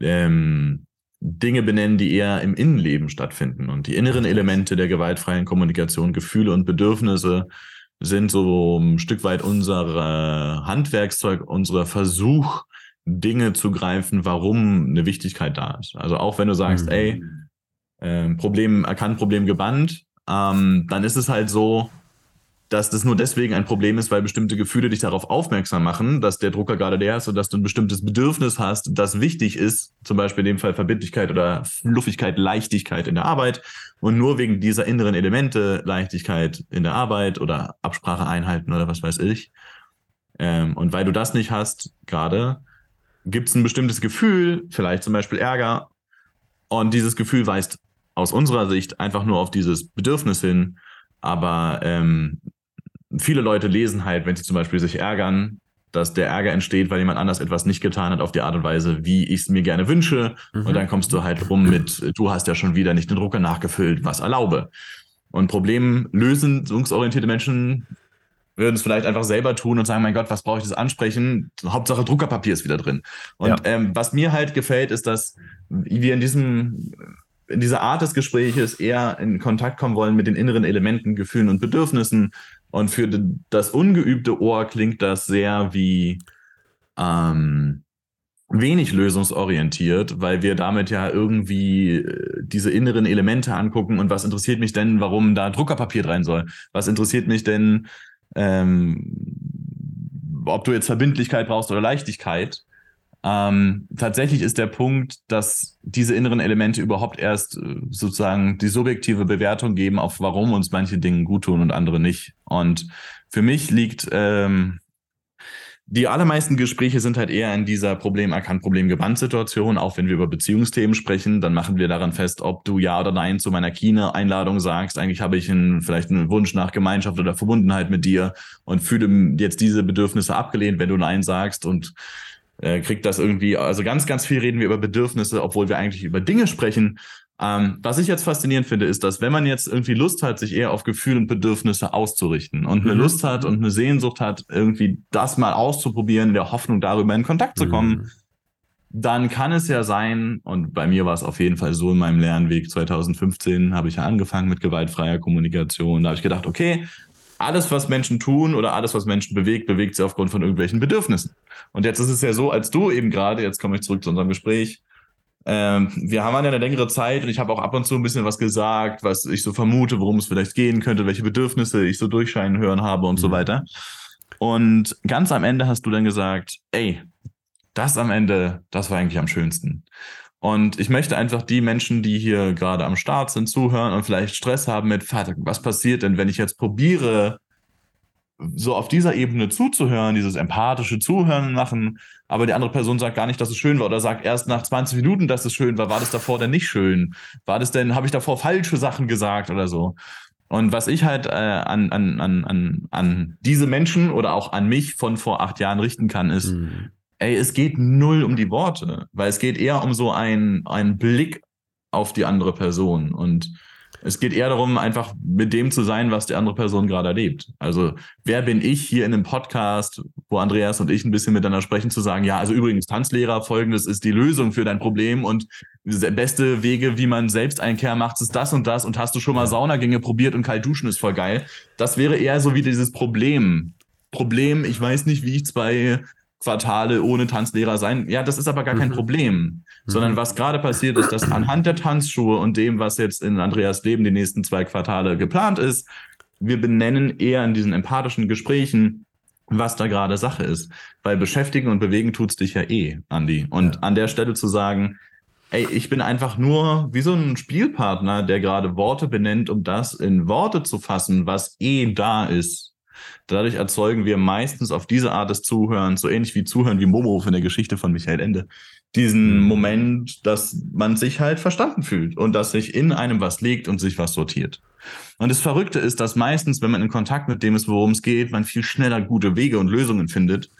ähm, Dinge benennen, die eher im Innenleben stattfinden. Und die inneren Elemente der gewaltfreien Kommunikation, Gefühle und Bedürfnisse sind so ein Stück weit unser Handwerkszeug, unser Versuch, Dinge zu greifen, warum eine Wichtigkeit da ist. Also auch wenn du sagst, mhm. ey, äh, Problem erkannt, Problem gebannt, ähm, dann ist es halt so, dass das nur deswegen ein Problem ist, weil bestimmte Gefühle dich darauf aufmerksam machen, dass der Drucker gerade der ist und dass du ein bestimmtes Bedürfnis hast, das wichtig ist, zum Beispiel in dem Fall Verbindlichkeit oder Fluffigkeit, Leichtigkeit in der Arbeit und nur wegen dieser inneren Elemente, Leichtigkeit in der Arbeit oder Absprache einhalten oder was weiß ich. Ähm, und weil du das nicht hast, gerade, gibt es ein bestimmtes Gefühl, vielleicht zum Beispiel Ärger, und dieses Gefühl weist aus unserer Sicht einfach nur auf dieses Bedürfnis hin. Aber ähm, viele Leute lesen halt, wenn sie zum Beispiel sich ärgern, dass der Ärger entsteht, weil jemand anders etwas nicht getan hat auf die Art und Weise, wie ich es mir gerne wünsche. Mhm. Und dann kommst du halt rum mit, du hast ja schon wieder nicht den Drucker nachgefüllt, was erlaube. Und problemlösungsorientierte Menschen würden es vielleicht einfach selber tun und sagen, mein Gott, was brauche ich das ansprechen? Hauptsache Druckerpapier ist wieder drin. Und ja. ähm, was mir halt gefällt, ist, dass wir in diesem in dieser Art des Gespräches eher in Kontakt kommen wollen mit den inneren Elementen, Gefühlen und Bedürfnissen. Und für das ungeübte Ohr klingt das sehr wie ähm, wenig lösungsorientiert, weil wir damit ja irgendwie äh, diese inneren Elemente angucken und was interessiert mich denn, warum da Druckerpapier rein soll? Was interessiert mich denn, ähm, ob du jetzt Verbindlichkeit brauchst oder Leichtigkeit. Ähm, tatsächlich ist der Punkt, dass diese inneren Elemente überhaupt erst äh, sozusagen die subjektive Bewertung geben, auf warum uns manche Dinge gut tun und andere nicht. Und für mich liegt ähm, die allermeisten Gespräche sind halt eher in dieser Problem erkannt, Problem gebannt Situation. Auch wenn wir über Beziehungsthemen sprechen, dann machen wir daran fest, ob du ja oder nein zu meiner Kine-Einladung sagst. Eigentlich habe ich einen, vielleicht einen Wunsch nach Gemeinschaft oder Verbundenheit mit dir und fühle jetzt diese Bedürfnisse abgelehnt, wenn du nein sagst und äh, kriegt das irgendwie, also ganz, ganz viel reden wir über Bedürfnisse, obwohl wir eigentlich über Dinge sprechen, ähm, was ich jetzt faszinierend finde, ist, dass wenn man jetzt irgendwie Lust hat, sich eher auf Gefühle und Bedürfnisse auszurichten und eine mhm. Lust hat und eine Sehnsucht hat, irgendwie das mal auszuprobieren, in der Hoffnung darüber in Kontakt zu kommen, mhm. dann kann es ja sein, und bei mir war es auf jeden Fall so in meinem Lernweg 2015, habe ich ja angefangen mit gewaltfreier Kommunikation. Da habe ich gedacht, okay, alles, was Menschen tun oder alles, was Menschen bewegt, bewegt sie aufgrund von irgendwelchen Bedürfnissen. Und jetzt ist es ja so, als du eben gerade, jetzt komme ich zurück zu unserem Gespräch, ähm, wir haben eine längere Zeit und ich habe auch ab und zu ein bisschen was gesagt, was ich so vermute, worum es vielleicht gehen könnte, welche Bedürfnisse ich so durchscheinen hören habe und mhm. so weiter. Und ganz am Ende hast du dann gesagt, ey, das am Ende, das war eigentlich am schönsten. Und ich möchte einfach die Menschen, die hier gerade am Start sind, zuhören und vielleicht Stress haben mit, Vater, was passiert denn, wenn ich jetzt probiere, so auf dieser Ebene zuzuhören, dieses empathische Zuhören machen, aber die andere Person sagt gar nicht, dass es schön war oder sagt erst nach 20 Minuten, dass es schön war. War das davor denn nicht schön? War das denn, habe ich davor falsche Sachen gesagt oder so? Und was ich halt äh, an, an, an, an, an diese Menschen oder auch an mich von vor acht Jahren richten kann, ist, mhm. ey, es geht null um die Worte, weil es geht eher um so einen, einen Blick auf die andere Person. Und Es geht eher darum, einfach mit dem zu sein, was die andere Person gerade erlebt. Also, wer bin ich hier in einem Podcast, wo Andreas und ich ein bisschen miteinander sprechen, zu sagen, ja, also übrigens, Tanzlehrer, folgendes ist die Lösung für dein Problem und beste Wege, wie man Selbsteinkehr macht, ist das und das und hast du schon mal Saunagänge probiert und kalt duschen ist voll geil. Das wäre eher so wie dieses Problem. Problem, ich weiß nicht, wie ich zwei Quartale ohne Tanzlehrer sein. Ja, das ist aber gar kein mhm. Problem, sondern mhm. was gerade passiert ist, dass anhand der Tanzschuhe und dem, was jetzt in Andreas Leben die nächsten zwei Quartale geplant ist, wir benennen eher in diesen empathischen Gesprächen, was da gerade Sache ist. Weil beschäftigen und bewegen tut's dich ja eh, Andi. Und ja. an der Stelle zu sagen, ey, ich bin einfach nur wie so ein Spielpartner, der gerade Worte benennt, um das in Worte zu fassen, was eh da ist. Dadurch erzeugen wir meistens auf diese Art des Zuhörens, so ähnlich wie Zuhören wie Momo in der Geschichte von Michael Ende, diesen mhm. Moment, dass man sich halt verstanden fühlt und dass sich in einem was legt und sich was sortiert. Und das Verrückte ist, dass meistens, wenn man in Kontakt mit dem ist, worum es geht, man viel schneller gute Wege und Lösungen findet.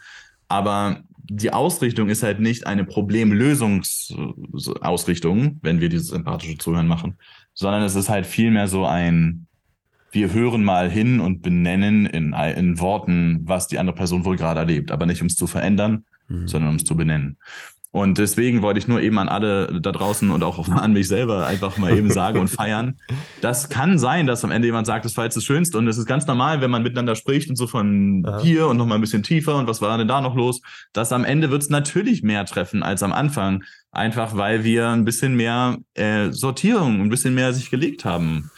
Aber die Ausrichtung ist halt nicht eine Problemlösungsausrichtung, wenn wir dieses empathische Zuhören machen, sondern es ist halt vielmehr so ein, wir hören mal hin und benennen in, in Worten, was die andere Person wohl gerade erlebt, aber nicht um es zu verändern, mhm. sondern um es zu benennen. Und deswegen wollte ich nur eben an alle da draußen und auch an mich selber einfach mal eben sagen und feiern. Das kann sein, dass am Ende jemand sagt, das war jetzt das Schönste. Und es ist ganz normal, wenn man miteinander spricht und so von Aha. hier und nochmal ein bisschen tiefer und was war denn da noch los, dass am Ende wird es natürlich mehr treffen als am Anfang. Einfach weil wir ein bisschen mehr äh, Sortierung, ein bisschen mehr sich gelegt haben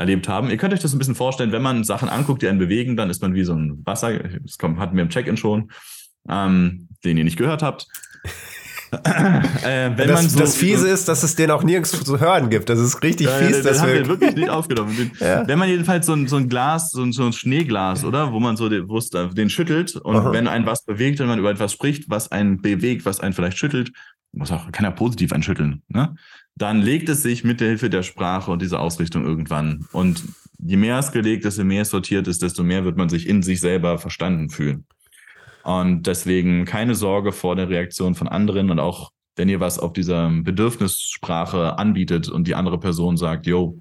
erlebt haben. Ihr könnt euch das ein bisschen vorstellen, wenn man Sachen anguckt, die einen bewegen, dann ist man wie so ein Wasser, das kommt, hatten wir im Check-in schon, ähm, den ihr nicht gehört habt. äh, das, so, das, Fiese ist, dass es den auch nirgends zu hören gibt. Das ist richtig ja, fies. Das haben wir wirklich nicht aufgenommen. ja. Wenn man jedenfalls so ein, so ein Glas, so ein, so ein, Schneeglas, oder? Wo man so den, den schüttelt und Aha. wenn ein was bewegt, wenn man über etwas spricht, was einen bewegt, was einen vielleicht schüttelt, muss auch, kann ja positiv einschütteln, ne? Dann legt es sich mit der Hilfe der Sprache und dieser Ausrichtung irgendwann. Und je mehr es gelegt ist, je mehr es sortiert ist, desto mehr wird man sich in sich selber verstanden fühlen. Und deswegen keine Sorge vor der Reaktion von anderen und auch wenn ihr was auf dieser Bedürfnissprache anbietet und die andere Person sagt, yo,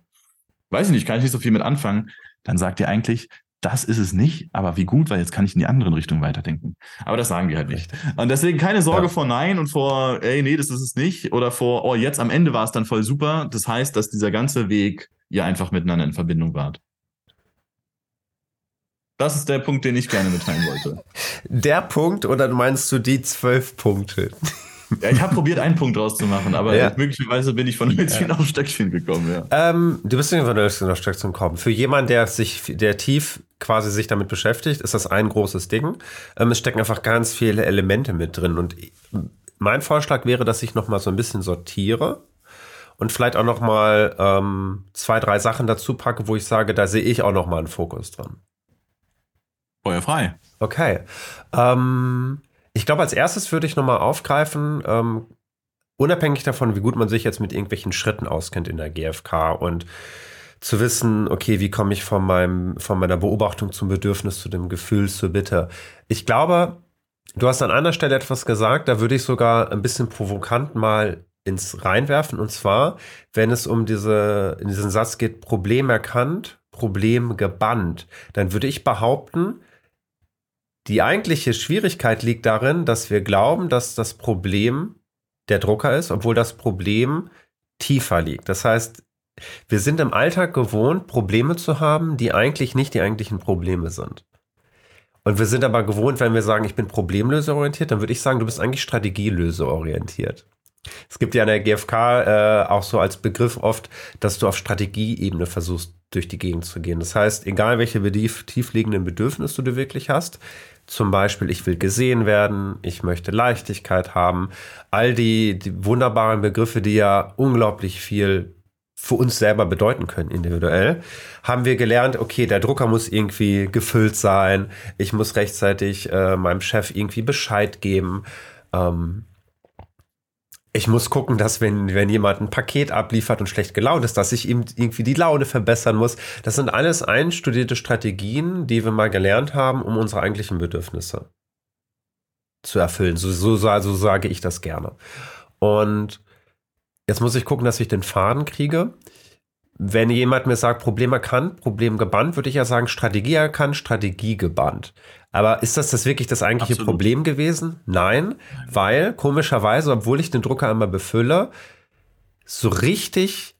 weiß ich nicht, kann ich nicht so viel mit anfangen, dann sagt ihr eigentlich, das ist es nicht, aber wie gut, weil jetzt kann ich in die andere Richtung weiterdenken. Aber das sagen die halt nicht. Und deswegen keine Sorge ja. vor Nein und vor, ey, nee, das ist es nicht. Oder vor, oh, jetzt am Ende war es dann voll super. Das heißt, dass dieser ganze Weg ihr einfach miteinander in Verbindung wart. Das ist der Punkt, den ich gerne mitteilen wollte. Der Punkt oder meinst du die zwölf Punkte? Ja, ich habe probiert, einen Punkt rauszumachen, aber ja. möglicherweise bin ich von Hölzchen ja. auf Stöckchen gekommen. Ja. Ähm, du bist nicht von Hölzchen auf Stöckchen gekommen. Für jemanden, der sich, der tief quasi sich damit beschäftigt, ist das ein großes Ding. Ähm, es stecken einfach ganz viele Elemente mit drin. Und mein Vorschlag wäre, dass ich noch mal so ein bisschen sortiere und vielleicht auch noch mal ähm, zwei, drei Sachen dazu packe, wo ich sage, da sehe ich auch noch mal einen Fokus dran. Feuer frei. Okay. Ähm, ich glaube, als erstes würde ich nochmal aufgreifen, ähm, unabhängig davon, wie gut man sich jetzt mit irgendwelchen Schritten auskennt in der GfK und zu wissen, okay, wie komme ich von, meinem, von meiner Beobachtung zum Bedürfnis, zu dem Gefühl, zur Bitte. Ich glaube, du hast an einer Stelle etwas gesagt, da würde ich sogar ein bisschen provokant mal ins reinwerfen. Und zwar, wenn es um diese, in diesen Satz geht, Problem erkannt, Problem gebannt, dann würde ich behaupten, die eigentliche Schwierigkeit liegt darin, dass wir glauben, dass das Problem der Drucker ist, obwohl das Problem tiefer liegt. Das heißt, wir sind im Alltag gewohnt, Probleme zu haben, die eigentlich nicht die eigentlichen Probleme sind. Und wir sind aber gewohnt, wenn wir sagen, ich bin problemlöseorientiert, dann würde ich sagen, du bist eigentlich strategielöseorientiert. Es gibt ja in der GfK äh, auch so als Begriff oft, dass du auf Strategieebene versuchst, durch die Gegend zu gehen. Das heißt, egal welche tiefliegenden Bedürfnisse du wirklich hast, zum Beispiel, ich will gesehen werden, ich möchte Leichtigkeit haben. All die, die wunderbaren Begriffe, die ja unglaublich viel für uns selber bedeuten können, individuell, haben wir gelernt, okay, der Drucker muss irgendwie gefüllt sein, ich muss rechtzeitig äh, meinem Chef irgendwie Bescheid geben. Ähm, ich muss gucken, dass wenn, wenn jemand ein Paket abliefert und schlecht gelaunt ist, dass ich ihm irgendwie die Laune verbessern muss. Das sind alles einstudierte Strategien, die wir mal gelernt haben, um unsere eigentlichen Bedürfnisse zu erfüllen. So, so, so sage ich das gerne. Und jetzt muss ich gucken, dass ich den Faden kriege. wenn jemand mir sagt, Problem erkannt, Problem gebannt, würde ich ja sagen, Strategie erkannt, Strategie gebannt. Aber ist das das wirklich das eigentliche Absolut. Problem gewesen? Nein, weil komischerweise, obwohl ich den Drucker einmal befülle, so richtig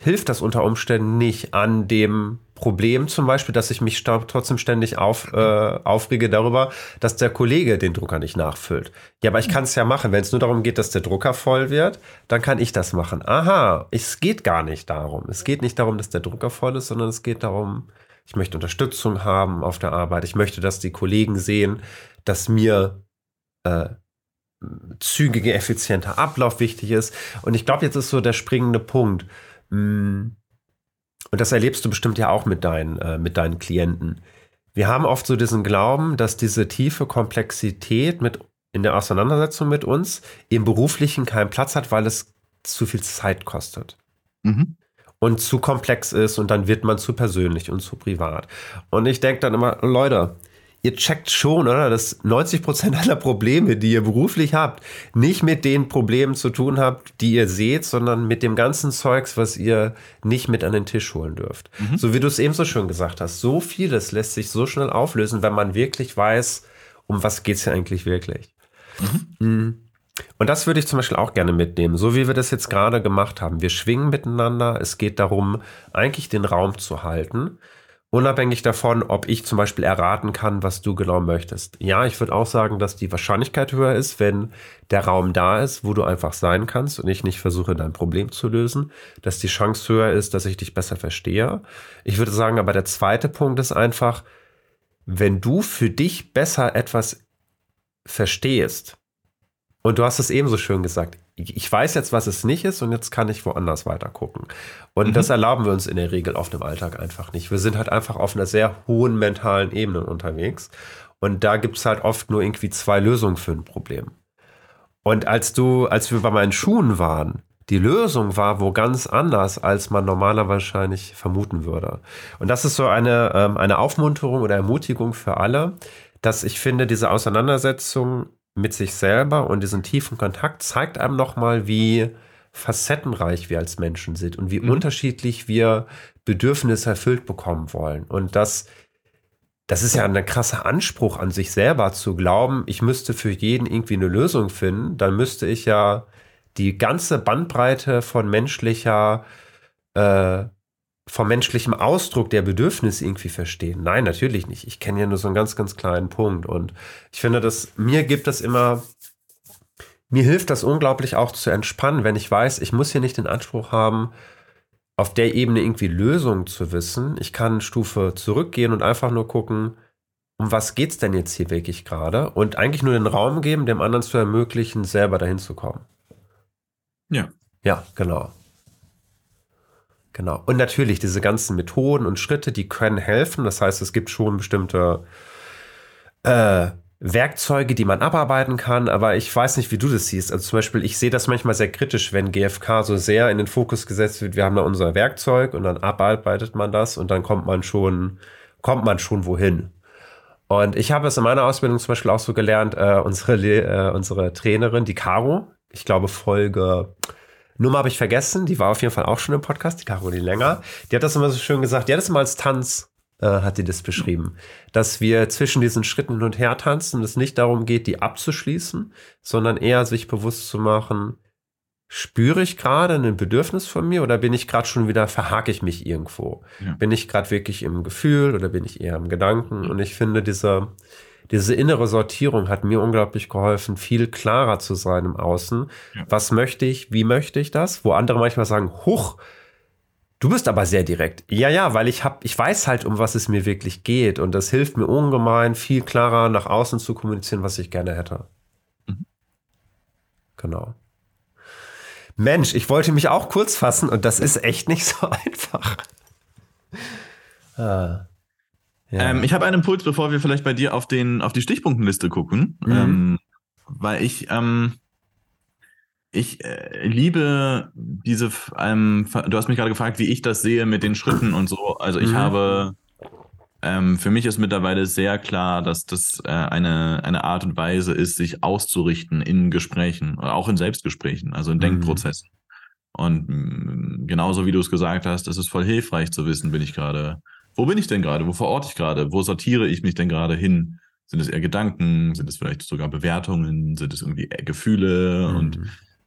hilft das unter Umständen nicht an dem Problem zum Beispiel, dass ich mich trotzdem ständig auf, äh, aufrege darüber, dass der Kollege den Drucker nicht nachfüllt. Ja, aber ich kann es ja machen. Wenn es nur darum geht, dass der Drucker voll wird, dann kann ich das machen. Aha, es geht gar nicht darum. Es geht nicht darum, dass der Drucker voll ist, sondern es geht darum, ich möchte Unterstützung haben auf der Arbeit. Ich möchte, dass die Kollegen sehen, dass mir äh, zügige, effizienter Ablauf wichtig ist. Und ich glaube, jetzt ist so der springende Punkt. Hm, und das erlebst du bestimmt ja auch mit deinen, äh, mit deinen Klienten. Wir haben oft so diesen Glauben, dass diese tiefe Komplexität mit in der Auseinandersetzung mit uns im Beruflichen keinen Platz hat, weil es zu viel Zeit kostet. Mhm. Und zu komplex ist und dann wird man zu persönlich und zu privat. Und ich denke dann immer, Leute, ihr checkt schon, oder, dass 90 Prozent aller Probleme, die ihr beruflich habt, nicht mit den Problemen zu tun habt, die ihr seht, sondern mit dem ganzen Zeugs, was ihr nicht mit an den Tisch holen dürft. Mhm. So wie du es eben so schön gesagt hast, so vieles lässt sich so schnell auflösen, wenn man wirklich weiß, um was geht es ja eigentlich wirklich. Mhm. mhm. Und das würde ich zum Beispiel auch gerne mitnehmen, so wie wir das jetzt gerade gemacht haben. Wir schwingen miteinander. Es geht darum, eigentlich den Raum zu halten Unabhängig davon, ob ich zum Beispiel erraten kann, was du genau möchtest. Ja, ich würde auch sagen, dass die Wahrscheinlichkeit höher ist, wenn der Raum da ist, wo du einfach sein kannst und ich nicht versuche, dein Problem zu lösen, dass die Chance höher ist, dass ich dich besser verstehe. Ich würde sagen, aber der zweite Punkt ist einfach, wenn du für dich besser etwas verstehst, und du hast es ebenso schön gesagt, ich weiß jetzt, was es nicht ist und jetzt kann ich woanders weiter gucken. Und mhm. das erlauben wir uns in der Regel auf dem Alltag einfach nicht. Wir sind halt einfach auf einer sehr hohen mentalen Ebene unterwegs. Und da gibt es halt oft nur irgendwie zwei Lösungen für ein Problem. Und als du, als wir bei meinen Schuhen waren, die Lösung war wo ganz anders, als man normaler wahrscheinlich vermuten würde. Und das ist so eine, ähm, eine Aufmunterung oder Ermutigung für alle, dass ich finde, diese Auseinandersetzung mit sich selber und diesen tiefen Kontakt zeigt einem nochmal, wie facettenreich wir als Menschen sind und wie mhm. unterschiedlich wir Bedürfnisse erfüllt bekommen wollen. Und das, das ist ja ein krasser Anspruch an sich selber zu glauben, ich müsste für jeden irgendwie eine Lösung finden. Dann müsste ich ja die ganze Bandbreite von menschlicher äh, vom menschlichen Ausdruck der Bedürfnisse irgendwie verstehen. Nein, natürlich nicht. Ich kenne ja nur so einen ganz, ganz kleinen Punkt. Und ich finde, dass mir gibt das immer, mir hilft das unglaublich auch zu entspannen, wenn ich weiß, ich muss hier nicht den Anspruch haben, auf der Ebene irgendwie Lösungen zu wissen. Ich kann Stufe zurückgehen und einfach nur gucken, um was geht es denn jetzt hier wirklich gerade? Und eigentlich nur den Raum geben, dem anderen zu ermöglichen, selber dahin zu kommen. Ja. Ja, genau. Genau. Und natürlich diese ganzen Methoden und Schritte, die können helfen. Das heißt, es gibt schon bestimmte äh, Werkzeuge, die man abarbeiten kann, aber ich weiß nicht, wie du das siehst. Also zum Beispiel, ich sehe das manchmal sehr kritisch, wenn GFK so sehr in den Fokus gesetzt wird. Wir haben da unser Werkzeug und dann abarbeitet man das und dann kommt man schon, kommt man schon wohin. Und ich habe es in meiner Ausbildung zum Beispiel auch so gelernt, äh, unsere, äh, unsere Trainerin, die Caro, ich glaube Folge Nummer habe ich vergessen, die war auf jeden Fall auch schon im Podcast, die Caroline Länger. Die hat das immer so schön gesagt, die hat das immer als Tanz, äh, hat die das beschrieben. Dass wir zwischen diesen Schritten hin und her tanzen und es nicht darum geht, die abzuschließen, sondern eher sich bewusst zu machen, spüre ich gerade ein Bedürfnis von mir oder bin ich gerade schon wieder, verhake ich mich irgendwo? Ja. Bin ich gerade wirklich im Gefühl oder bin ich eher im Gedanken? Und ich finde, dieser diese innere Sortierung hat mir unglaublich geholfen, viel klarer zu sein im Außen. Ja. Was möchte ich? Wie möchte ich das? Wo andere manchmal sagen, huch, du bist aber sehr direkt. Ja, ja, weil ich hab, ich weiß halt, um was es mir wirklich geht. Und das hilft mir ungemein, viel klarer nach außen zu kommunizieren, was ich gerne hätte. Mhm. Genau. Mensch, ich wollte mich auch kurz fassen und das ist echt nicht so einfach. Ah. Ja. Ähm, ich habe einen Impuls, bevor wir vielleicht bei dir auf, den, auf die Stichpunktenliste gucken, mhm. ähm, weil ich, ähm, ich äh, liebe diese, ähm, du hast mich gerade gefragt, wie ich das sehe mit den Schritten und so. Also ich mhm. habe, ähm, für mich ist mittlerweile sehr klar, dass das äh, eine, eine Art und Weise ist, sich auszurichten in Gesprächen, auch in Selbstgesprächen, also in mhm. Denkprozessen. Und mm, genauso wie du es gesagt hast, es ist voll hilfreich zu wissen, bin ich gerade, wo bin ich denn gerade, wo verorte ich gerade, wo sortiere ich mich denn gerade hin? Sind es eher Gedanken, sind es vielleicht sogar Bewertungen, sind es irgendwie Gefühle? Mhm. Und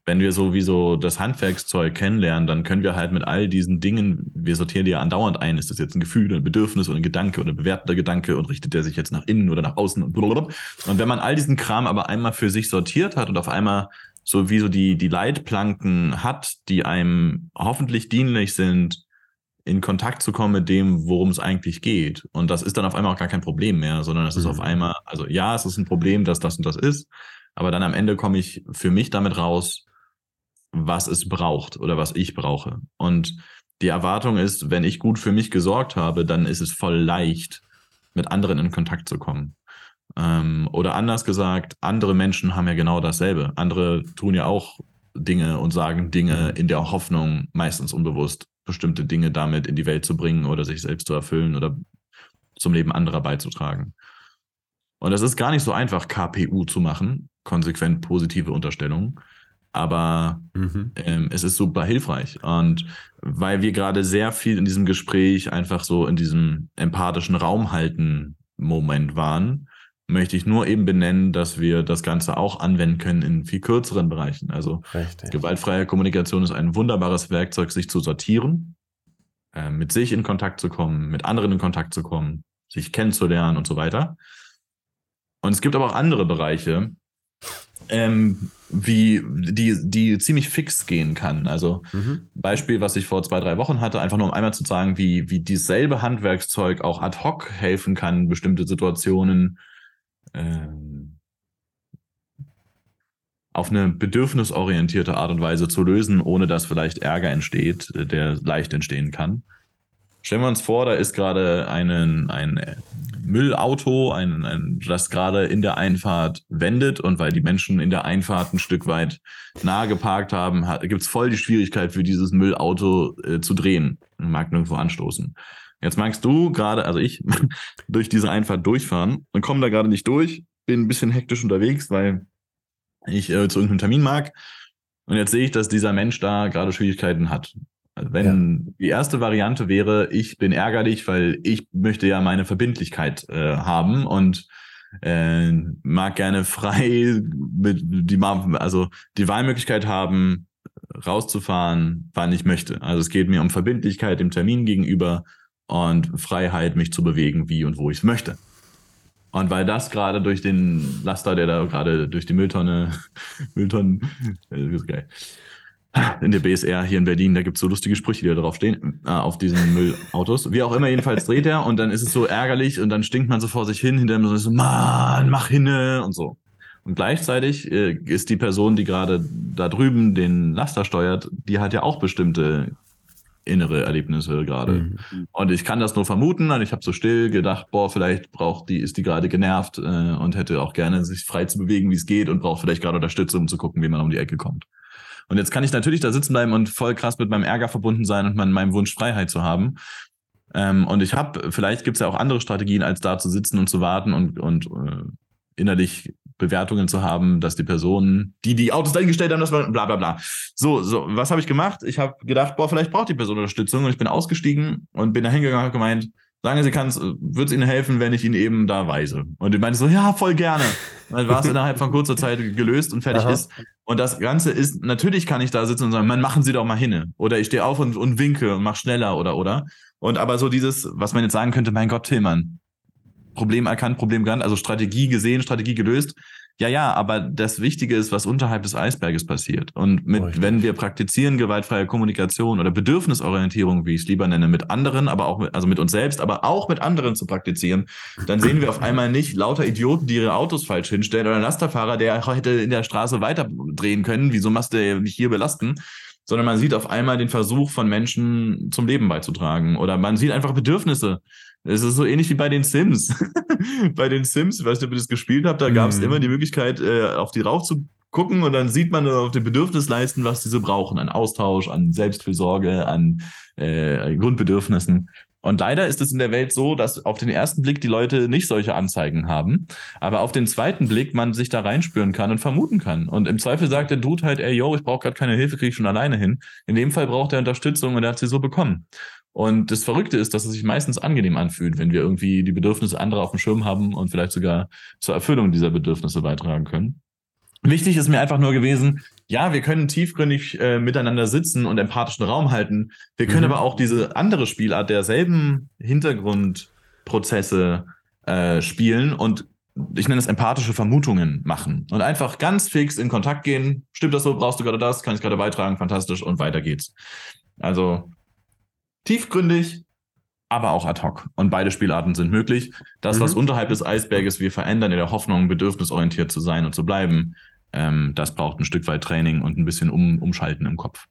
wenn wir sowieso das Handwerkszeug kennenlernen, dann können wir halt mit all diesen Dingen, wir sortieren die ja andauernd ein, ist das jetzt ein Gefühl, ein Bedürfnis oder ein Gedanke oder ein bewertender Gedanke und richtet der sich jetzt nach innen oder nach außen und blablabla. Und wenn man all diesen Kram aber einmal für sich sortiert hat und auf einmal so wie so die, die Leitplanken hat, die einem hoffentlich dienlich sind, in Kontakt zu kommen mit dem, worum es eigentlich geht. Und das ist dann auf einmal auch gar kein Problem mehr, sondern es mhm. ist auf mhm. einmal, also ja, es ist ein Problem, dass das und das ist, aber dann am Ende komme ich für mich damit raus, was es braucht oder was ich brauche. Und die Erwartung ist, wenn ich gut für mich gesorgt habe, dann ist es voll leicht, mit anderen in Kontakt zu kommen. Ähm, oder anders gesagt, andere Menschen haben ja genau dasselbe. Andere tun ja auch Dinge und sagen Dinge in der Hoffnung, meistens unbewusst, bestimmte Dinge damit in die Welt zu bringen oder sich selbst zu erfüllen oder zum Leben anderer beizutragen. Und es ist gar nicht so einfach, KPU zu machen, konsequent positive Unterstellungen aber mhm. ähm, es ist super hilfreich. Und weil wir gerade sehr viel in diesem Gespräch einfach so in diesem empathischen Raum halten Moment waren, möchte ich nur eben benennen, dass wir das Ganze auch anwenden können in viel kürzeren Bereichen. Also Richtig. gewaltfreie Kommunikation ist ein wunderbares Werkzeug, sich zu sortieren, äh, mit sich in Kontakt zu kommen, mit anderen in Kontakt zu kommen, sich kennenzulernen und so weiter. Und es gibt aber auch andere Bereiche, ähm, wie die, die ziemlich fix gehen kann. Also mhm. Beispiel, was ich vor zwei, drei Wochen hatte, einfach nur um einmal zu sagen, wie, wie dieselbe Handwerkszeug auch ad hoc helfen kann, bestimmte Situationen ähm, auf eine bedürfnisorientierte Art und Weise zu lösen, ohne dass vielleicht Ärger entsteht, der leicht entstehen kann. Stellen wir uns vor, da ist gerade ein, ein Müllauto, ein, ein, das gerade in der Einfahrt wendet und weil die Menschen in der Einfahrt ein Stück weit nahe geparkt haben, gibt es voll die Schwierigkeit für dieses Müllauto äh, zu drehen. Mag nirgendwo anstoßen. Jetzt magst du gerade, also ich, durch diese Einfahrt durchfahren und komme da gerade nicht durch, bin ein bisschen hektisch unterwegs, weil ich äh, zu irgendeinem Termin mag. Und jetzt sehe ich, dass dieser Mensch da gerade Schwierigkeiten hat. Wenn ja. die erste Variante wäre, ich bin ärgerlich, weil ich möchte ja meine Verbindlichkeit äh, haben und äh, mag gerne frei mit die also die Wahlmöglichkeit haben, rauszufahren, wann ich möchte. Also es geht mir um Verbindlichkeit dem Termin gegenüber und Freiheit, mich zu bewegen, wie und wo ich es möchte. Und weil das gerade durch den Laster, der da gerade durch die Mülltonne, Mülltonnen, das ist geil, in der BSR hier in Berlin, da gibt es so lustige Sprüche, die da drauf stehen, äh, auf diesen Müllautos. Wie auch immer, jedenfalls dreht er und dann ist es so ärgerlich und dann stinkt man so vor sich hin, hinter ihm so, Mann, mach hinne und so. Und gleichzeitig äh, ist die Person, die gerade da drüben den Laster steuert, die hat ja auch bestimmte innere Erlebnisse gerade. Mhm. Und ich kann das nur vermuten und ich habe so still gedacht, boah, vielleicht braucht die, ist die gerade genervt äh, und hätte auch gerne sich frei zu bewegen, wie es geht und braucht vielleicht gerade Unterstützung, um zu gucken, wie man um die Ecke kommt. Und jetzt kann ich natürlich da sitzen bleiben und voll krass mit meinem Ärger verbunden sein und meinem Wunsch Freiheit zu haben. Ähm, und ich habe, vielleicht gibt es ja auch andere Strategien, als da zu sitzen und zu warten und, und äh, innerlich Bewertungen zu haben, dass die Personen, die die Autos dahingestellt haben, das war bla bla bla. So, so, was habe ich gemacht? Ich habe gedacht, boah, vielleicht braucht die Person Unterstützung und ich bin ausgestiegen und bin da hingegangen und gemeint, Sagen Sie, kann's, wird es Ihnen helfen, wenn ich Ihnen eben da weise? Und die meinte so, ja, voll gerne. Dann war es innerhalb von kurzer Zeit gelöst und fertig Aha. ist. Und das Ganze ist, natürlich kann ich da sitzen und sagen, man, machen Sie doch mal hin. Oder ich stehe auf und, und winke und mach schneller oder, oder. Und aber so dieses, was man jetzt sagen könnte, mein Gott, Tillmann, Problem erkannt, Problem gekannt, also Strategie gesehen, Strategie gelöst. Ja, ja, aber das Wichtige ist, was unterhalb des Eisberges passiert. Und mit, oh, wenn wir praktizieren gewaltfreie Kommunikation oder Bedürfnisorientierung, wie ich es lieber nenne, mit anderen, aber auch mit, also mit uns selbst, aber auch mit anderen zu praktizieren, dann sehen wir auf einmal nicht lauter Idioten, die ihre Autos falsch hinstellen oder ein Lasterfahrer, der hätte in der Straße weiterdrehen können. Wieso machst du mich hier belasten? sondern man sieht auf einmal den Versuch von Menschen zum Leben beizutragen oder man sieht einfach Bedürfnisse es ist so ähnlich wie bei den Sims. bei den Sims, ich weiß nicht, ob ihr das gespielt habt, da gab es mm. immer die Möglichkeit, äh, auf die rauf zu gucken und dann sieht man auf den Bedürfnisleisten, was diese brauchen, an Austausch, an Selbstfürsorge, an äh, Grundbedürfnissen. Und leider ist es in der Welt so, dass auf den ersten Blick die Leute nicht solche Anzeigen haben, aber auf den zweiten Blick man sich da reinspüren kann und vermuten kann. Und im Zweifel sagt der Dude halt, ey, yo, ich brauche gerade keine Hilfe, kriege ich schon alleine hin. In dem Fall braucht er Unterstützung und er hat sie so bekommen. Und das Verrückte ist, dass es sich meistens angenehm anfühlt, wenn wir irgendwie die Bedürfnisse anderer auf dem Schirm haben und vielleicht sogar zur Erfüllung dieser Bedürfnisse beitragen können. Wichtig ist mir einfach nur gewesen, ja, wir können tiefgründig äh, miteinander sitzen und empathischen Raum halten. Wir können mhm. aber auch diese andere Spielart derselben Hintergrundprozesse äh, spielen und ich nenne es empathische Vermutungen machen und einfach ganz fix in Kontakt gehen. Stimmt das so? Brauchst du gerade das? Kann ich gerade beitragen? Fantastisch und weiter geht's. Also tiefgründig, aber auch ad hoc. Und beide Spielarten sind möglich. Das, mhm. was unterhalb des Eisberges wir verändern, in der Hoffnung, bedürfnisorientiert zu sein und zu bleiben, ähm, das braucht ein Stück weit Training und ein bisschen um, Umschalten im Kopf.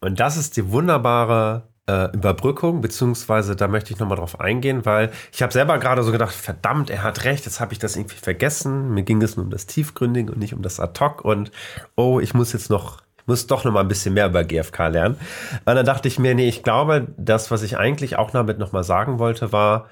Und das ist die wunderbare äh, Überbrückung, beziehungsweise da möchte ich nochmal drauf eingehen, weil ich habe selber gerade so gedacht, verdammt, er hat recht, jetzt habe ich das irgendwie vergessen. Mir ging es nur um das Tiefgründige und nicht um das Ad-Hoc und oh, ich muss jetzt noch muss doch noch mal ein bisschen mehr über GFK lernen. Und dann dachte ich mir, nee, ich glaube, das, was ich eigentlich auch damit noch mal sagen wollte, war,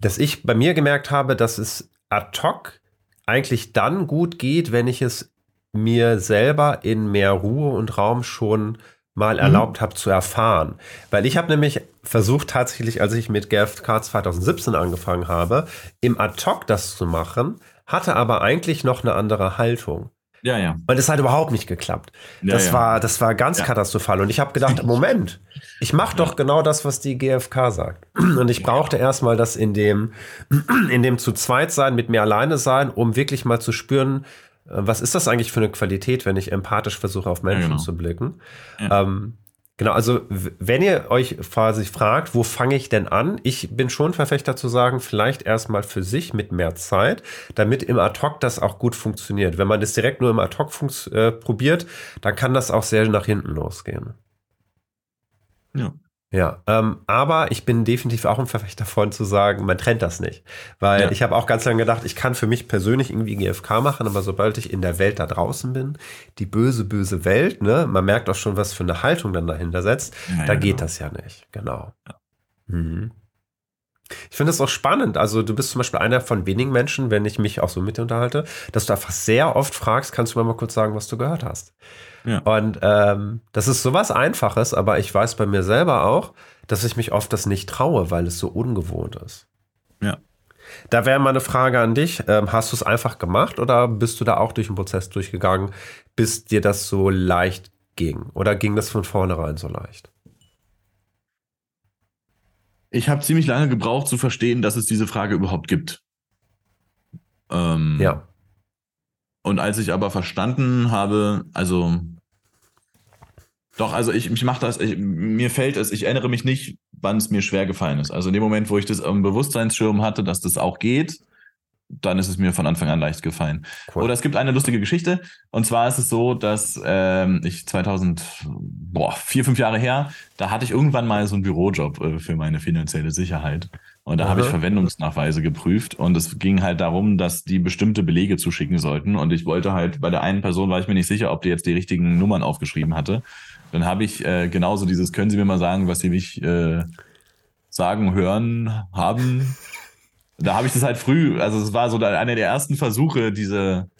dass ich bei mir gemerkt habe, dass es ad hoc eigentlich dann gut geht, wenn ich es mir selber in mehr Ruhe und Raum schon mal mhm. erlaubt habe zu erfahren. Weil ich habe nämlich versucht tatsächlich, als ich mit GFK 2017 angefangen habe, im Ad-Hoc das zu machen, hatte aber eigentlich noch eine andere Haltung. Ja, ja. Und es hat überhaupt nicht geklappt. Ja, das, ja. War, das war ganz ja. katastrophal. Und ich habe gedacht, Moment, ich mache doch genau das, was die GfK sagt. Und ich brauchte erstmal das in dem, in dem zu zweit sein, mit mir alleine sein, um wirklich mal zu spüren, äh, was ist das eigentlich für eine Qualität, wenn ich empathisch versuche, auf Menschen genau. zu blicken. Ähm, Genau, also wenn ihr euch quasi fragt, wo fange ich denn an? Ich bin schon Verfechter zu sagen, vielleicht erstmal für sich mit mehr Zeit, damit im Ad-Hoc das auch gut funktioniert. Wenn man das direkt nur im Ad-Hoc äh, probiert, dann kann das auch sehr nach hinten losgehen. Ja. Ja, ähm, aber ich bin definitiv auch ein Verfechter davon zu sagen, man trennt das nicht. Weil ja. ich habe auch ganz lange gedacht, ich kann für mich persönlich irgendwie GFK machen, aber sobald ich in der Welt da draußen bin, die böse, böse Welt, ne, man merkt auch schon, was für eine Haltung dann dahinter setzt, ja, da ja, geht genau. das ja nicht. Genau. Mhm. Ich finde es auch spannend. Also, du bist zum Beispiel einer von wenigen Menschen, wenn ich mich auch so mit dir unterhalte, dass du einfach sehr oft fragst, kannst du mir mal kurz sagen, was du gehört hast? Ja. Und ähm, das ist sowas Einfaches, aber ich weiß bei mir selber auch, dass ich mich oft das nicht traue, weil es so ungewohnt ist. Ja. Da wäre mal eine Frage an dich. Ähm, hast du es einfach gemacht oder bist du da auch durch den Prozess durchgegangen, bis dir das so leicht ging? Oder ging das von vornherein so leicht? Ich habe ziemlich lange gebraucht zu verstehen, dass es diese Frage überhaupt gibt. Ähm, ja. Und als ich aber verstanden habe, also doch, also ich, ich mache das, ich, mir fällt es, ich erinnere mich nicht, wann es mir schwer gefallen ist. Also in dem Moment, wo ich das im Bewusstseinsschirm hatte, dass das auch geht, dann ist es mir von Anfang an leicht gefallen. Cool. Oder es gibt eine lustige Geschichte. Und zwar ist es so, dass ähm, ich 2000, boah, vier, fünf Jahre her, da hatte ich irgendwann mal so einen Bürojob äh, für meine finanzielle Sicherheit. Und da habe ich Verwendungsnachweise geprüft. Und es ging halt darum, dass die bestimmte Belege zuschicken sollten. Und ich wollte halt, bei der einen Person war ich mir nicht sicher, ob die jetzt die richtigen Nummern aufgeschrieben hatte. Dann habe ich äh, genauso dieses, können Sie mir mal sagen, was Sie mich äh, sagen, hören, haben? da habe ich das halt früh, also es war so einer der ersten Versuche, diese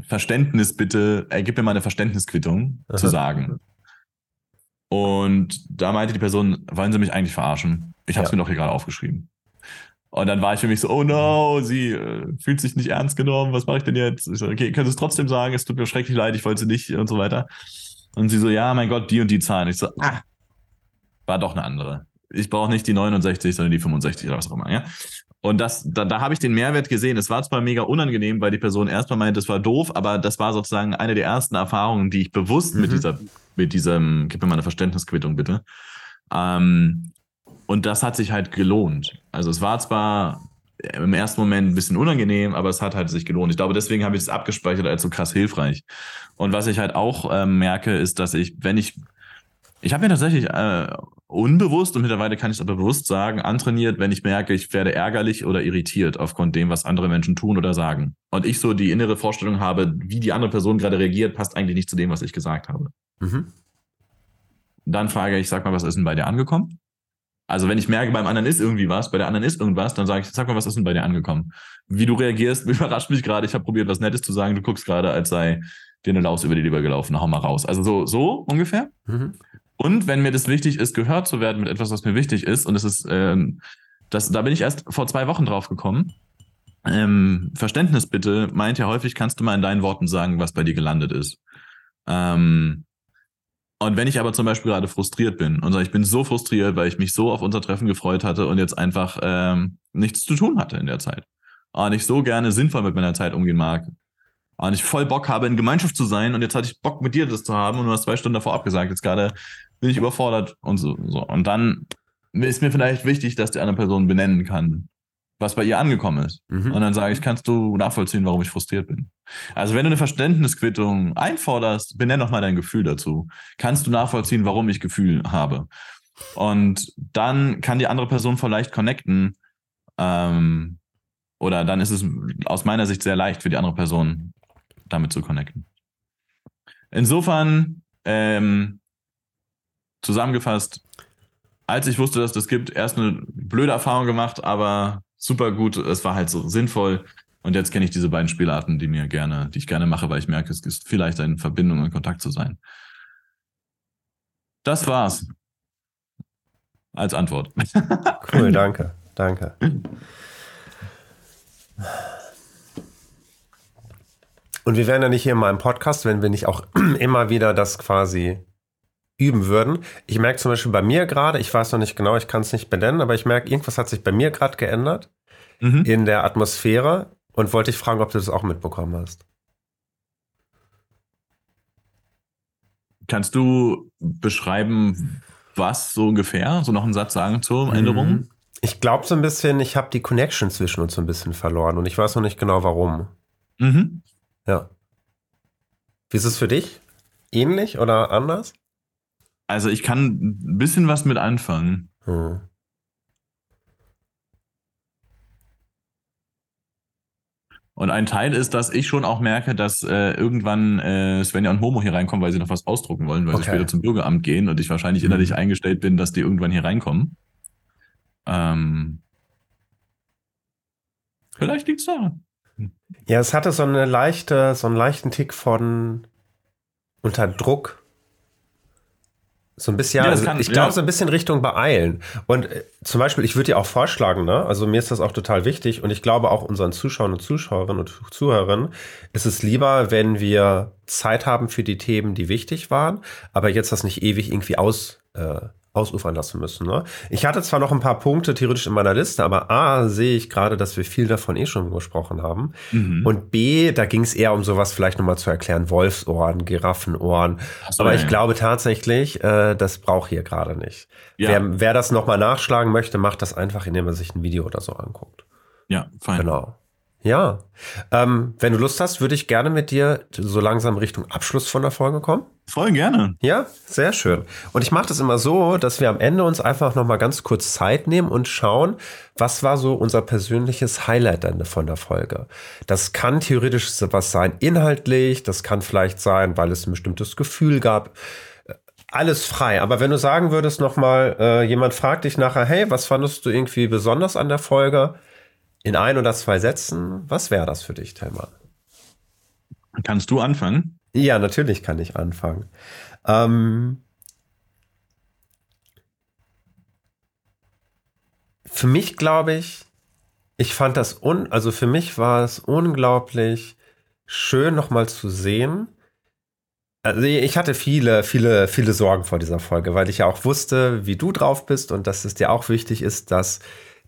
Verständnis bitte, er gibt mir mal eine Verständnisquittung Aha. zu sagen. Und da meinte die Person, wollen Sie mich eigentlich verarschen? Ich habe es ja. mir doch hier gerade aufgeschrieben. Und dann war ich für mich so, oh no, sie äh, fühlt sich nicht ernst genommen, was mache ich denn jetzt? Ich so, okay, können Sie es trotzdem sagen, es tut mir schrecklich leid, ich wollte sie nicht und so weiter. Und sie so, ja, mein Gott, die und die Zahlen. Ich so, ah, war doch eine andere. Ich brauche nicht die 69, sondern die 65 oder was auch immer, ja. Und das, da, da habe ich den Mehrwert gesehen. Es war zwar mega unangenehm, weil die Person erstmal meinte, das war doof, aber das war sozusagen eine der ersten Erfahrungen, die ich bewusst mhm. mit dieser, mit diesem, gib mir mal eine Verständnisquittung bitte. Ähm, und das hat sich halt gelohnt. Also es war zwar im ersten Moment ein bisschen unangenehm, aber es hat halt sich gelohnt. Ich glaube, deswegen habe ich es abgespeichert als so krass hilfreich. Und was ich halt auch äh, merke, ist, dass ich, wenn ich, ich habe mir tatsächlich äh, unbewusst und mittlerweile kann ich es aber bewusst sagen, antrainiert, wenn ich merke, ich werde ärgerlich oder irritiert aufgrund dem, was andere Menschen tun oder sagen. Und ich so die innere Vorstellung habe, wie die andere Person gerade reagiert, passt eigentlich nicht zu dem, was ich gesagt habe. Mhm. Dann frage ich, sag mal, was ist denn bei dir angekommen? Also wenn ich merke, beim anderen ist irgendwie was, bei der anderen ist irgendwas, dann sage ich, sag mal, was ist denn bei dir angekommen? Wie du reagierst, überrascht mich gerade. Ich habe probiert, was Nettes zu sagen. Du guckst gerade, als sei dir eine Laus über die Leber gelaufen. Hau mal raus. Also so, so ungefähr. Mhm. Und wenn mir das wichtig ist, gehört zu werden mit etwas, was mir wichtig ist, und es ist, ähm, das, da bin ich erst vor zwei Wochen drauf gekommen. Ähm, Verständnis bitte meint ja häufig, kannst du mal in deinen Worten sagen, was bei dir gelandet ist. Ähm, und wenn ich aber zum Beispiel gerade frustriert bin und sage, ich bin so frustriert, weil ich mich so auf unser Treffen gefreut hatte und jetzt einfach ähm, nichts zu tun hatte in der Zeit. Und ich so gerne sinnvoll mit meiner Zeit umgehen mag. Und ich voll Bock habe, in Gemeinschaft zu sein und jetzt hatte ich Bock mit dir das zu haben und du hast zwei Stunden davor abgesagt. Jetzt gerade bin ich überfordert und so, so. Und dann ist mir vielleicht wichtig, dass die andere Person benennen kann, was bei ihr angekommen ist. Mhm. Und dann sage ich, kannst du nachvollziehen, warum ich frustriert bin. Also wenn du eine Verständnisquittung einforderst, benenn doch mal dein Gefühl dazu. Kannst du nachvollziehen, warum ich Gefühl habe? Und dann kann die andere Person vielleicht connecten. Ähm, oder dann ist es aus meiner Sicht sehr leicht für die andere Person, damit zu connecten. Insofern ähm, zusammengefasst, als ich wusste, dass das gibt, erst eine blöde Erfahrung gemacht, aber super gut. Es war halt so sinnvoll. Und jetzt kenne ich diese beiden Spielarten, die mir gerne, die ich gerne mache, weil ich merke, es ist vielleicht eine Verbindung und Kontakt zu sein. Das war's. Als Antwort. Cool, danke. Danke. Und wir wären ja nicht hier in meinem Podcast, wenn wir nicht auch immer wieder das quasi üben würden. Ich merke zum Beispiel bei mir gerade, ich weiß noch nicht genau, ich kann es nicht benennen, aber ich merke, irgendwas hat sich bei mir gerade geändert mhm. in der Atmosphäre und wollte dich fragen, ob du das auch mitbekommen hast. Kannst du beschreiben, was so ungefähr? So noch einen Satz sagen zur Änderung? Mhm. Ich glaube so ein bisschen, ich habe die Connection zwischen uns so ein bisschen verloren und ich weiß noch nicht genau warum. Mhm. Ja. Wie ist es für dich? Ähnlich oder anders? Also ich kann ein bisschen was mit anfangen. Hm. Und ein Teil ist, dass ich schon auch merke, dass äh, irgendwann äh, Svenja und Momo hier reinkommen, weil sie noch was ausdrucken wollen, weil okay. sie später zum Bürgeramt gehen und ich wahrscheinlich mhm. innerlich eingestellt bin, dass die irgendwann hier reinkommen. Ähm, vielleicht liegt es daran. Ja, es hatte so eine leichte, so einen leichten Tick von unter Druck so ein bisschen, ja, also kann, ich glaube, ja. so ein bisschen Richtung beeilen. Und äh, zum Beispiel, ich würde dir auch vorschlagen, ne? Also mir ist das auch total wichtig und ich glaube auch unseren Zuschauern und Zuschauerinnen und Zuhörern ist es lieber, wenn wir Zeit haben für die Themen, die wichtig waren, aber jetzt das nicht ewig irgendwie aus, äh, ausufern lassen müssen. Ne? Ich hatte zwar noch ein paar Punkte theoretisch in meiner Liste, aber A, sehe ich gerade, dass wir viel davon eh schon gesprochen haben. Mhm. Und B, da ging es eher um sowas vielleicht nochmal zu erklären, Wolfsohren, Giraffenohren. So, aber ich ja. glaube tatsächlich, äh, das braucht hier gerade nicht. Ja. Wer, wer das nochmal nachschlagen möchte, macht das einfach, indem er sich ein Video oder so anguckt. Ja, fein. Genau. Ja. Ähm, wenn du Lust hast, würde ich gerne mit dir so langsam Richtung Abschluss von der Folge kommen. Voll gerne. Ja, sehr schön. Und ich mache das immer so, dass wir am Ende uns einfach noch mal ganz kurz Zeit nehmen und schauen, was war so unser persönliches Highlight dann von der Folge. Das kann theoretisch was sein inhaltlich, das kann vielleicht sein, weil es ein bestimmtes Gefühl gab. Alles frei. Aber wenn du sagen würdest noch mal, äh, jemand fragt dich nachher, hey, was fandest du irgendwie besonders an der Folge? In ein oder zwei Sätzen, was wäre das für dich, Telman? Kannst du anfangen? Ja, natürlich kann ich anfangen. Ähm, für mich glaube ich, ich fand das un, also für mich war es unglaublich schön nochmal zu sehen. Also ich hatte viele, viele, viele Sorgen vor dieser Folge, weil ich ja auch wusste, wie du drauf bist und dass es dir auch wichtig ist, dass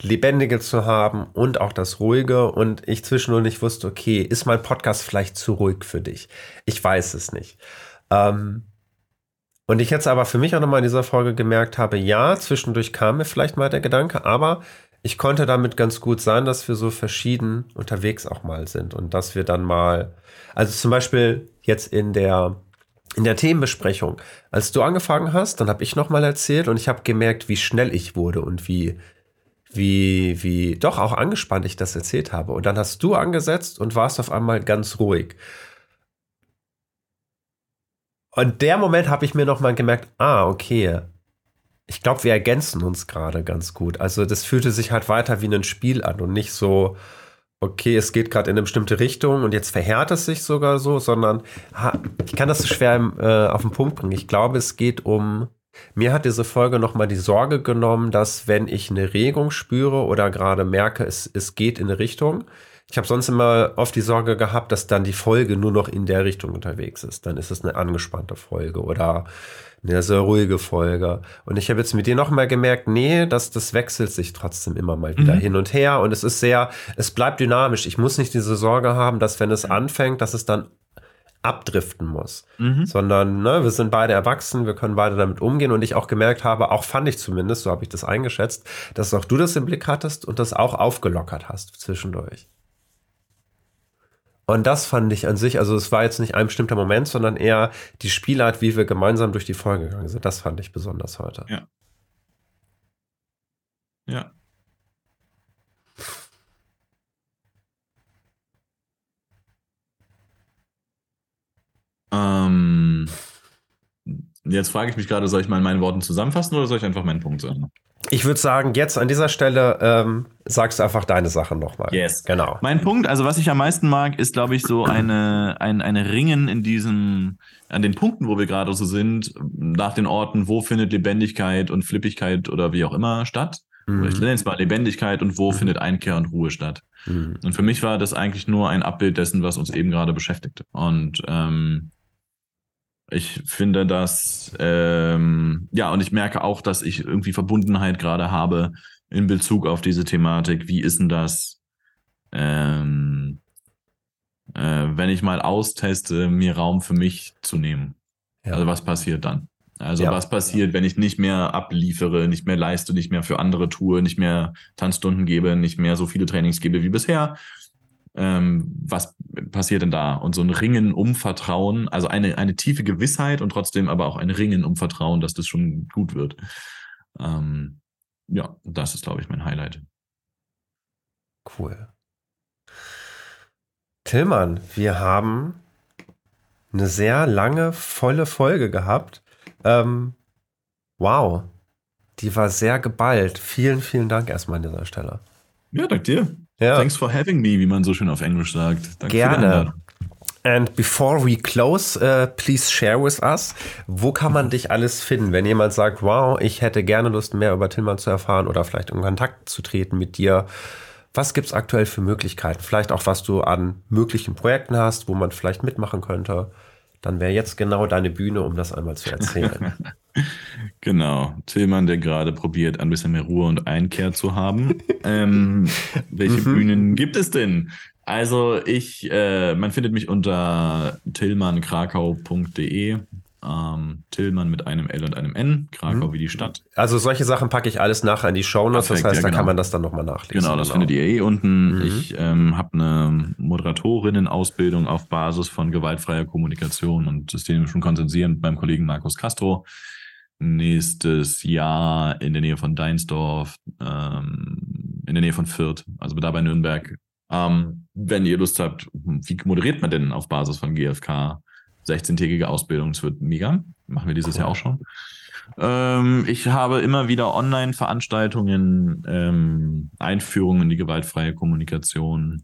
Lebendige zu haben und auch das Ruhige. Und ich zwischendurch nicht wusste, okay, ist mein Podcast vielleicht zu ruhig für dich? Ich weiß es nicht. Ähm, und ich jetzt aber für mich auch nochmal in dieser Folge gemerkt habe, ja, zwischendurch kam mir vielleicht mal der Gedanke, aber ich konnte damit ganz gut sein, dass wir so verschieden unterwegs auch mal sind und dass wir dann mal, also zum Beispiel jetzt in der in der Themenbesprechung, als du angefangen hast, dann habe ich nochmal erzählt und ich habe gemerkt, wie schnell ich wurde und wie, wie, wie doch auch angespannt ich das erzählt habe. Und dann hast du angesetzt und warst auf einmal ganz ruhig. Und der Moment habe ich mir nochmal gemerkt, ah, okay. Ich glaube, wir ergänzen uns gerade ganz gut. Also das fühlte sich halt weiter wie ein Spiel an und nicht so, okay, es geht gerade in eine bestimmte Richtung und jetzt verhärt es sich sogar so, sondern ich kann das schwer äh, auf den Punkt bringen. Ich glaube, es geht um, mir hat diese Folge nochmal die Sorge genommen, dass wenn ich eine Regung spüre oder gerade merke, es, es geht in eine Richtung, ich habe sonst immer oft die Sorge gehabt, dass dann die Folge nur noch in der Richtung unterwegs ist. Dann ist es eine angespannte Folge oder eine sehr ruhige Folge. Und ich habe jetzt mit dir noch mal gemerkt, nee, dass das wechselt sich trotzdem immer mal wieder mhm. hin und her. Und es ist sehr, es bleibt dynamisch. Ich muss nicht diese Sorge haben, dass wenn es anfängt, dass es dann abdriften muss, mhm. sondern ne, wir sind beide erwachsen, wir können beide damit umgehen und ich auch gemerkt habe, auch fand ich zumindest, so habe ich das eingeschätzt, dass auch du das im Blick hattest und das auch aufgelockert hast zwischendurch. Und das fand ich an sich, also es war jetzt nicht ein bestimmter Moment, sondern eher die Spielart, wie wir gemeinsam durch die Folge gegangen sind. Das fand ich besonders heute. Ja. Ja. Ähm, jetzt frage ich mich gerade, soll ich mal in meinen Worten zusammenfassen oder soll ich einfach meinen Punkt sagen? Ich würde sagen, jetzt an dieser Stelle ähm, sagst du einfach deine Sachen nochmal. Yes. Genau. Mein Punkt, also was ich am meisten mag, ist, glaube ich, so eine, ein, eine Ringen in diesem, an den Punkten, wo wir gerade so sind, nach den Orten, wo findet Lebendigkeit und Flippigkeit oder wie auch immer statt. Mhm. Ich nenne es mal Lebendigkeit und wo mhm. findet Einkehr und Ruhe statt. Mhm. Und für mich war das eigentlich nur ein Abbild dessen, was uns eben gerade beschäftigt. Und ähm, ich finde das, ähm, ja, und ich merke auch, dass ich irgendwie Verbundenheit gerade habe in Bezug auf diese Thematik. Wie ist denn das, ähm, äh, wenn ich mal austeste, mir Raum für mich zu nehmen? Ja. Also was passiert dann? Also ja. was passiert, wenn ich nicht mehr abliefere, nicht mehr leiste, nicht mehr für andere tue, nicht mehr Tanzstunden gebe, nicht mehr so viele Trainings gebe wie bisher, ähm, was passiert denn da? Und so ein Ringen um Vertrauen, also eine, eine tiefe Gewissheit und trotzdem aber auch ein Ringen um Vertrauen, dass das schon gut wird. Ähm, ja, das ist, glaube ich, mein Highlight. Cool. Tillmann, wir haben eine sehr lange, volle Folge gehabt. Ähm, wow, die war sehr geballt. Vielen, vielen Dank erstmal an dieser Stelle. Ja, danke dir. Ja. Thanks for having me, wie man so schön auf Englisch sagt. Danke Gerne. And before we close, uh, please share with us, wo kann man dich alles finden, wenn jemand sagt, wow, ich hätte gerne Lust, mehr über Tillmann zu erfahren oder vielleicht in Kontakt zu treten mit dir. Was gibt es aktuell für Möglichkeiten? Vielleicht auch, was du an möglichen Projekten hast, wo man vielleicht mitmachen könnte. Dann wäre jetzt genau deine Bühne, um das einmal zu erzählen. Genau, Tillmann, der gerade probiert, ein bisschen mehr Ruhe und Einkehr zu haben. ähm, welche mhm. Bühnen gibt es denn? Also ich, äh, man findet mich unter tillmannkrakau.de. Ähm, Tillmann mit einem L und einem N, Krakau mhm. wie die Stadt. Also solche Sachen packe ich alles nachher in die Show Notes, das heißt, ja, genau. da kann man das dann nochmal nachlesen. Genau, das genau. findet ihr eh unten. Mhm. Ich ähm, habe eine Moderatorinnen-Ausbildung auf Basis von gewaltfreier Kommunikation und systemischem Konsensieren mit meinem Kollegen Markus Castro nächstes Jahr in der Nähe von Deinsdorf, ähm, in der Nähe von Fürth, also da bei Nürnberg. Ähm, wenn ihr Lust habt, wie moderiert man denn auf Basis von GFK 16-tägige Ausbildung? Das wird mega. Machen wir dieses cool. Jahr auch schon. Ähm, ich habe immer wieder Online-Veranstaltungen, ähm, Einführungen in die gewaltfreie Kommunikation,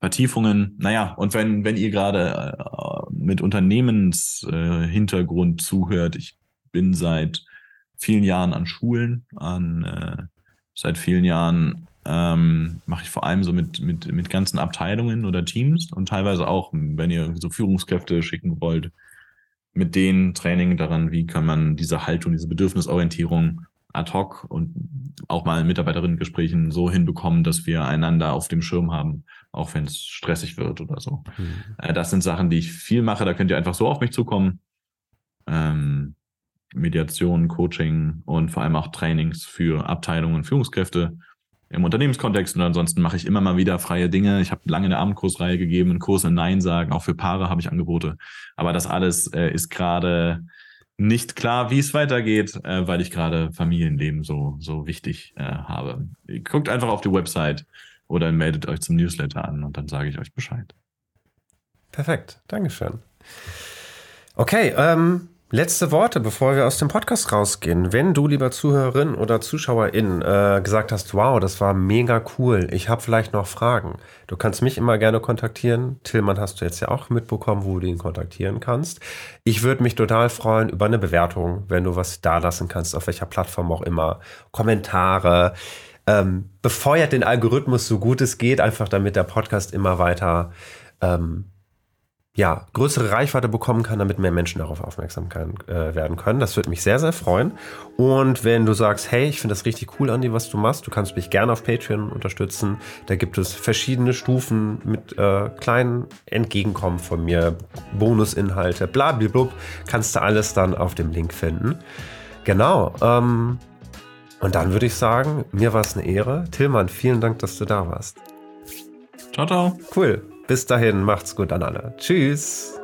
Vertiefungen. Naja, und wenn, wenn ihr gerade äh, mit Unternehmenshintergrund äh, zuhört, ich bin seit vielen Jahren an Schulen, an äh, seit vielen Jahren ähm, mache ich vor allem so mit, mit, mit ganzen Abteilungen oder Teams und teilweise auch, wenn ihr so Führungskräfte schicken wollt, mit denen Training daran, wie kann man diese Haltung, diese Bedürfnisorientierung ad hoc und auch mal in Mitarbeiterinnengesprächen so hinbekommen, dass wir einander auf dem Schirm haben, auch wenn es stressig wird oder so. Mhm. Das sind Sachen, die ich viel mache, da könnt ihr einfach so auf mich zukommen. Ähm, Mediation, Coaching und vor allem auch Trainings für Abteilungen und Führungskräfte im Unternehmenskontext und ansonsten mache ich immer mal wieder freie Dinge. Ich habe lange eine Abendkursreihe gegeben, einen Kurs in Nein sagen, auch für Paare habe ich Angebote. Aber das alles äh, ist gerade nicht klar, wie es weitergeht, äh, weil ich gerade Familienleben so, so wichtig äh, habe. Guckt einfach auf die Website oder meldet euch zum Newsletter an und dann sage ich euch Bescheid. Perfekt, Dankeschön. Okay, ähm, letzte Worte, bevor wir aus dem Podcast rausgehen. Wenn du, lieber Zuhörerin oder Zuschauerin, äh, gesagt hast, wow, das war mega cool, ich habe vielleicht noch Fragen, du kannst mich immer gerne kontaktieren. Tillmann hast du jetzt ja auch mitbekommen, wo du ihn kontaktieren kannst. Ich würde mich total freuen über eine Bewertung, wenn du was da lassen kannst, auf welcher Plattform auch immer. Kommentare. Ähm, befeuert den Algorithmus so gut es geht, einfach damit der Podcast immer weiter ähm, ja, größere Reichweite bekommen kann, damit mehr Menschen darauf aufmerksam kann, äh, werden können. Das würde mich sehr, sehr freuen. Und wenn du sagst, hey, ich finde das richtig cool, Andi, was du machst, du kannst mich gerne auf Patreon unterstützen. Da gibt es verschiedene Stufen mit äh, kleinen Entgegenkommen von mir, Bonusinhalte, blablabla. Kannst du alles dann auf dem Link finden. Genau. Ähm, und dann würde ich sagen, mir war es eine Ehre. Tillmann, vielen Dank, dass du da warst. Ciao, ciao. Cool. Bis dahin, macht's gut an alle. Tschüss.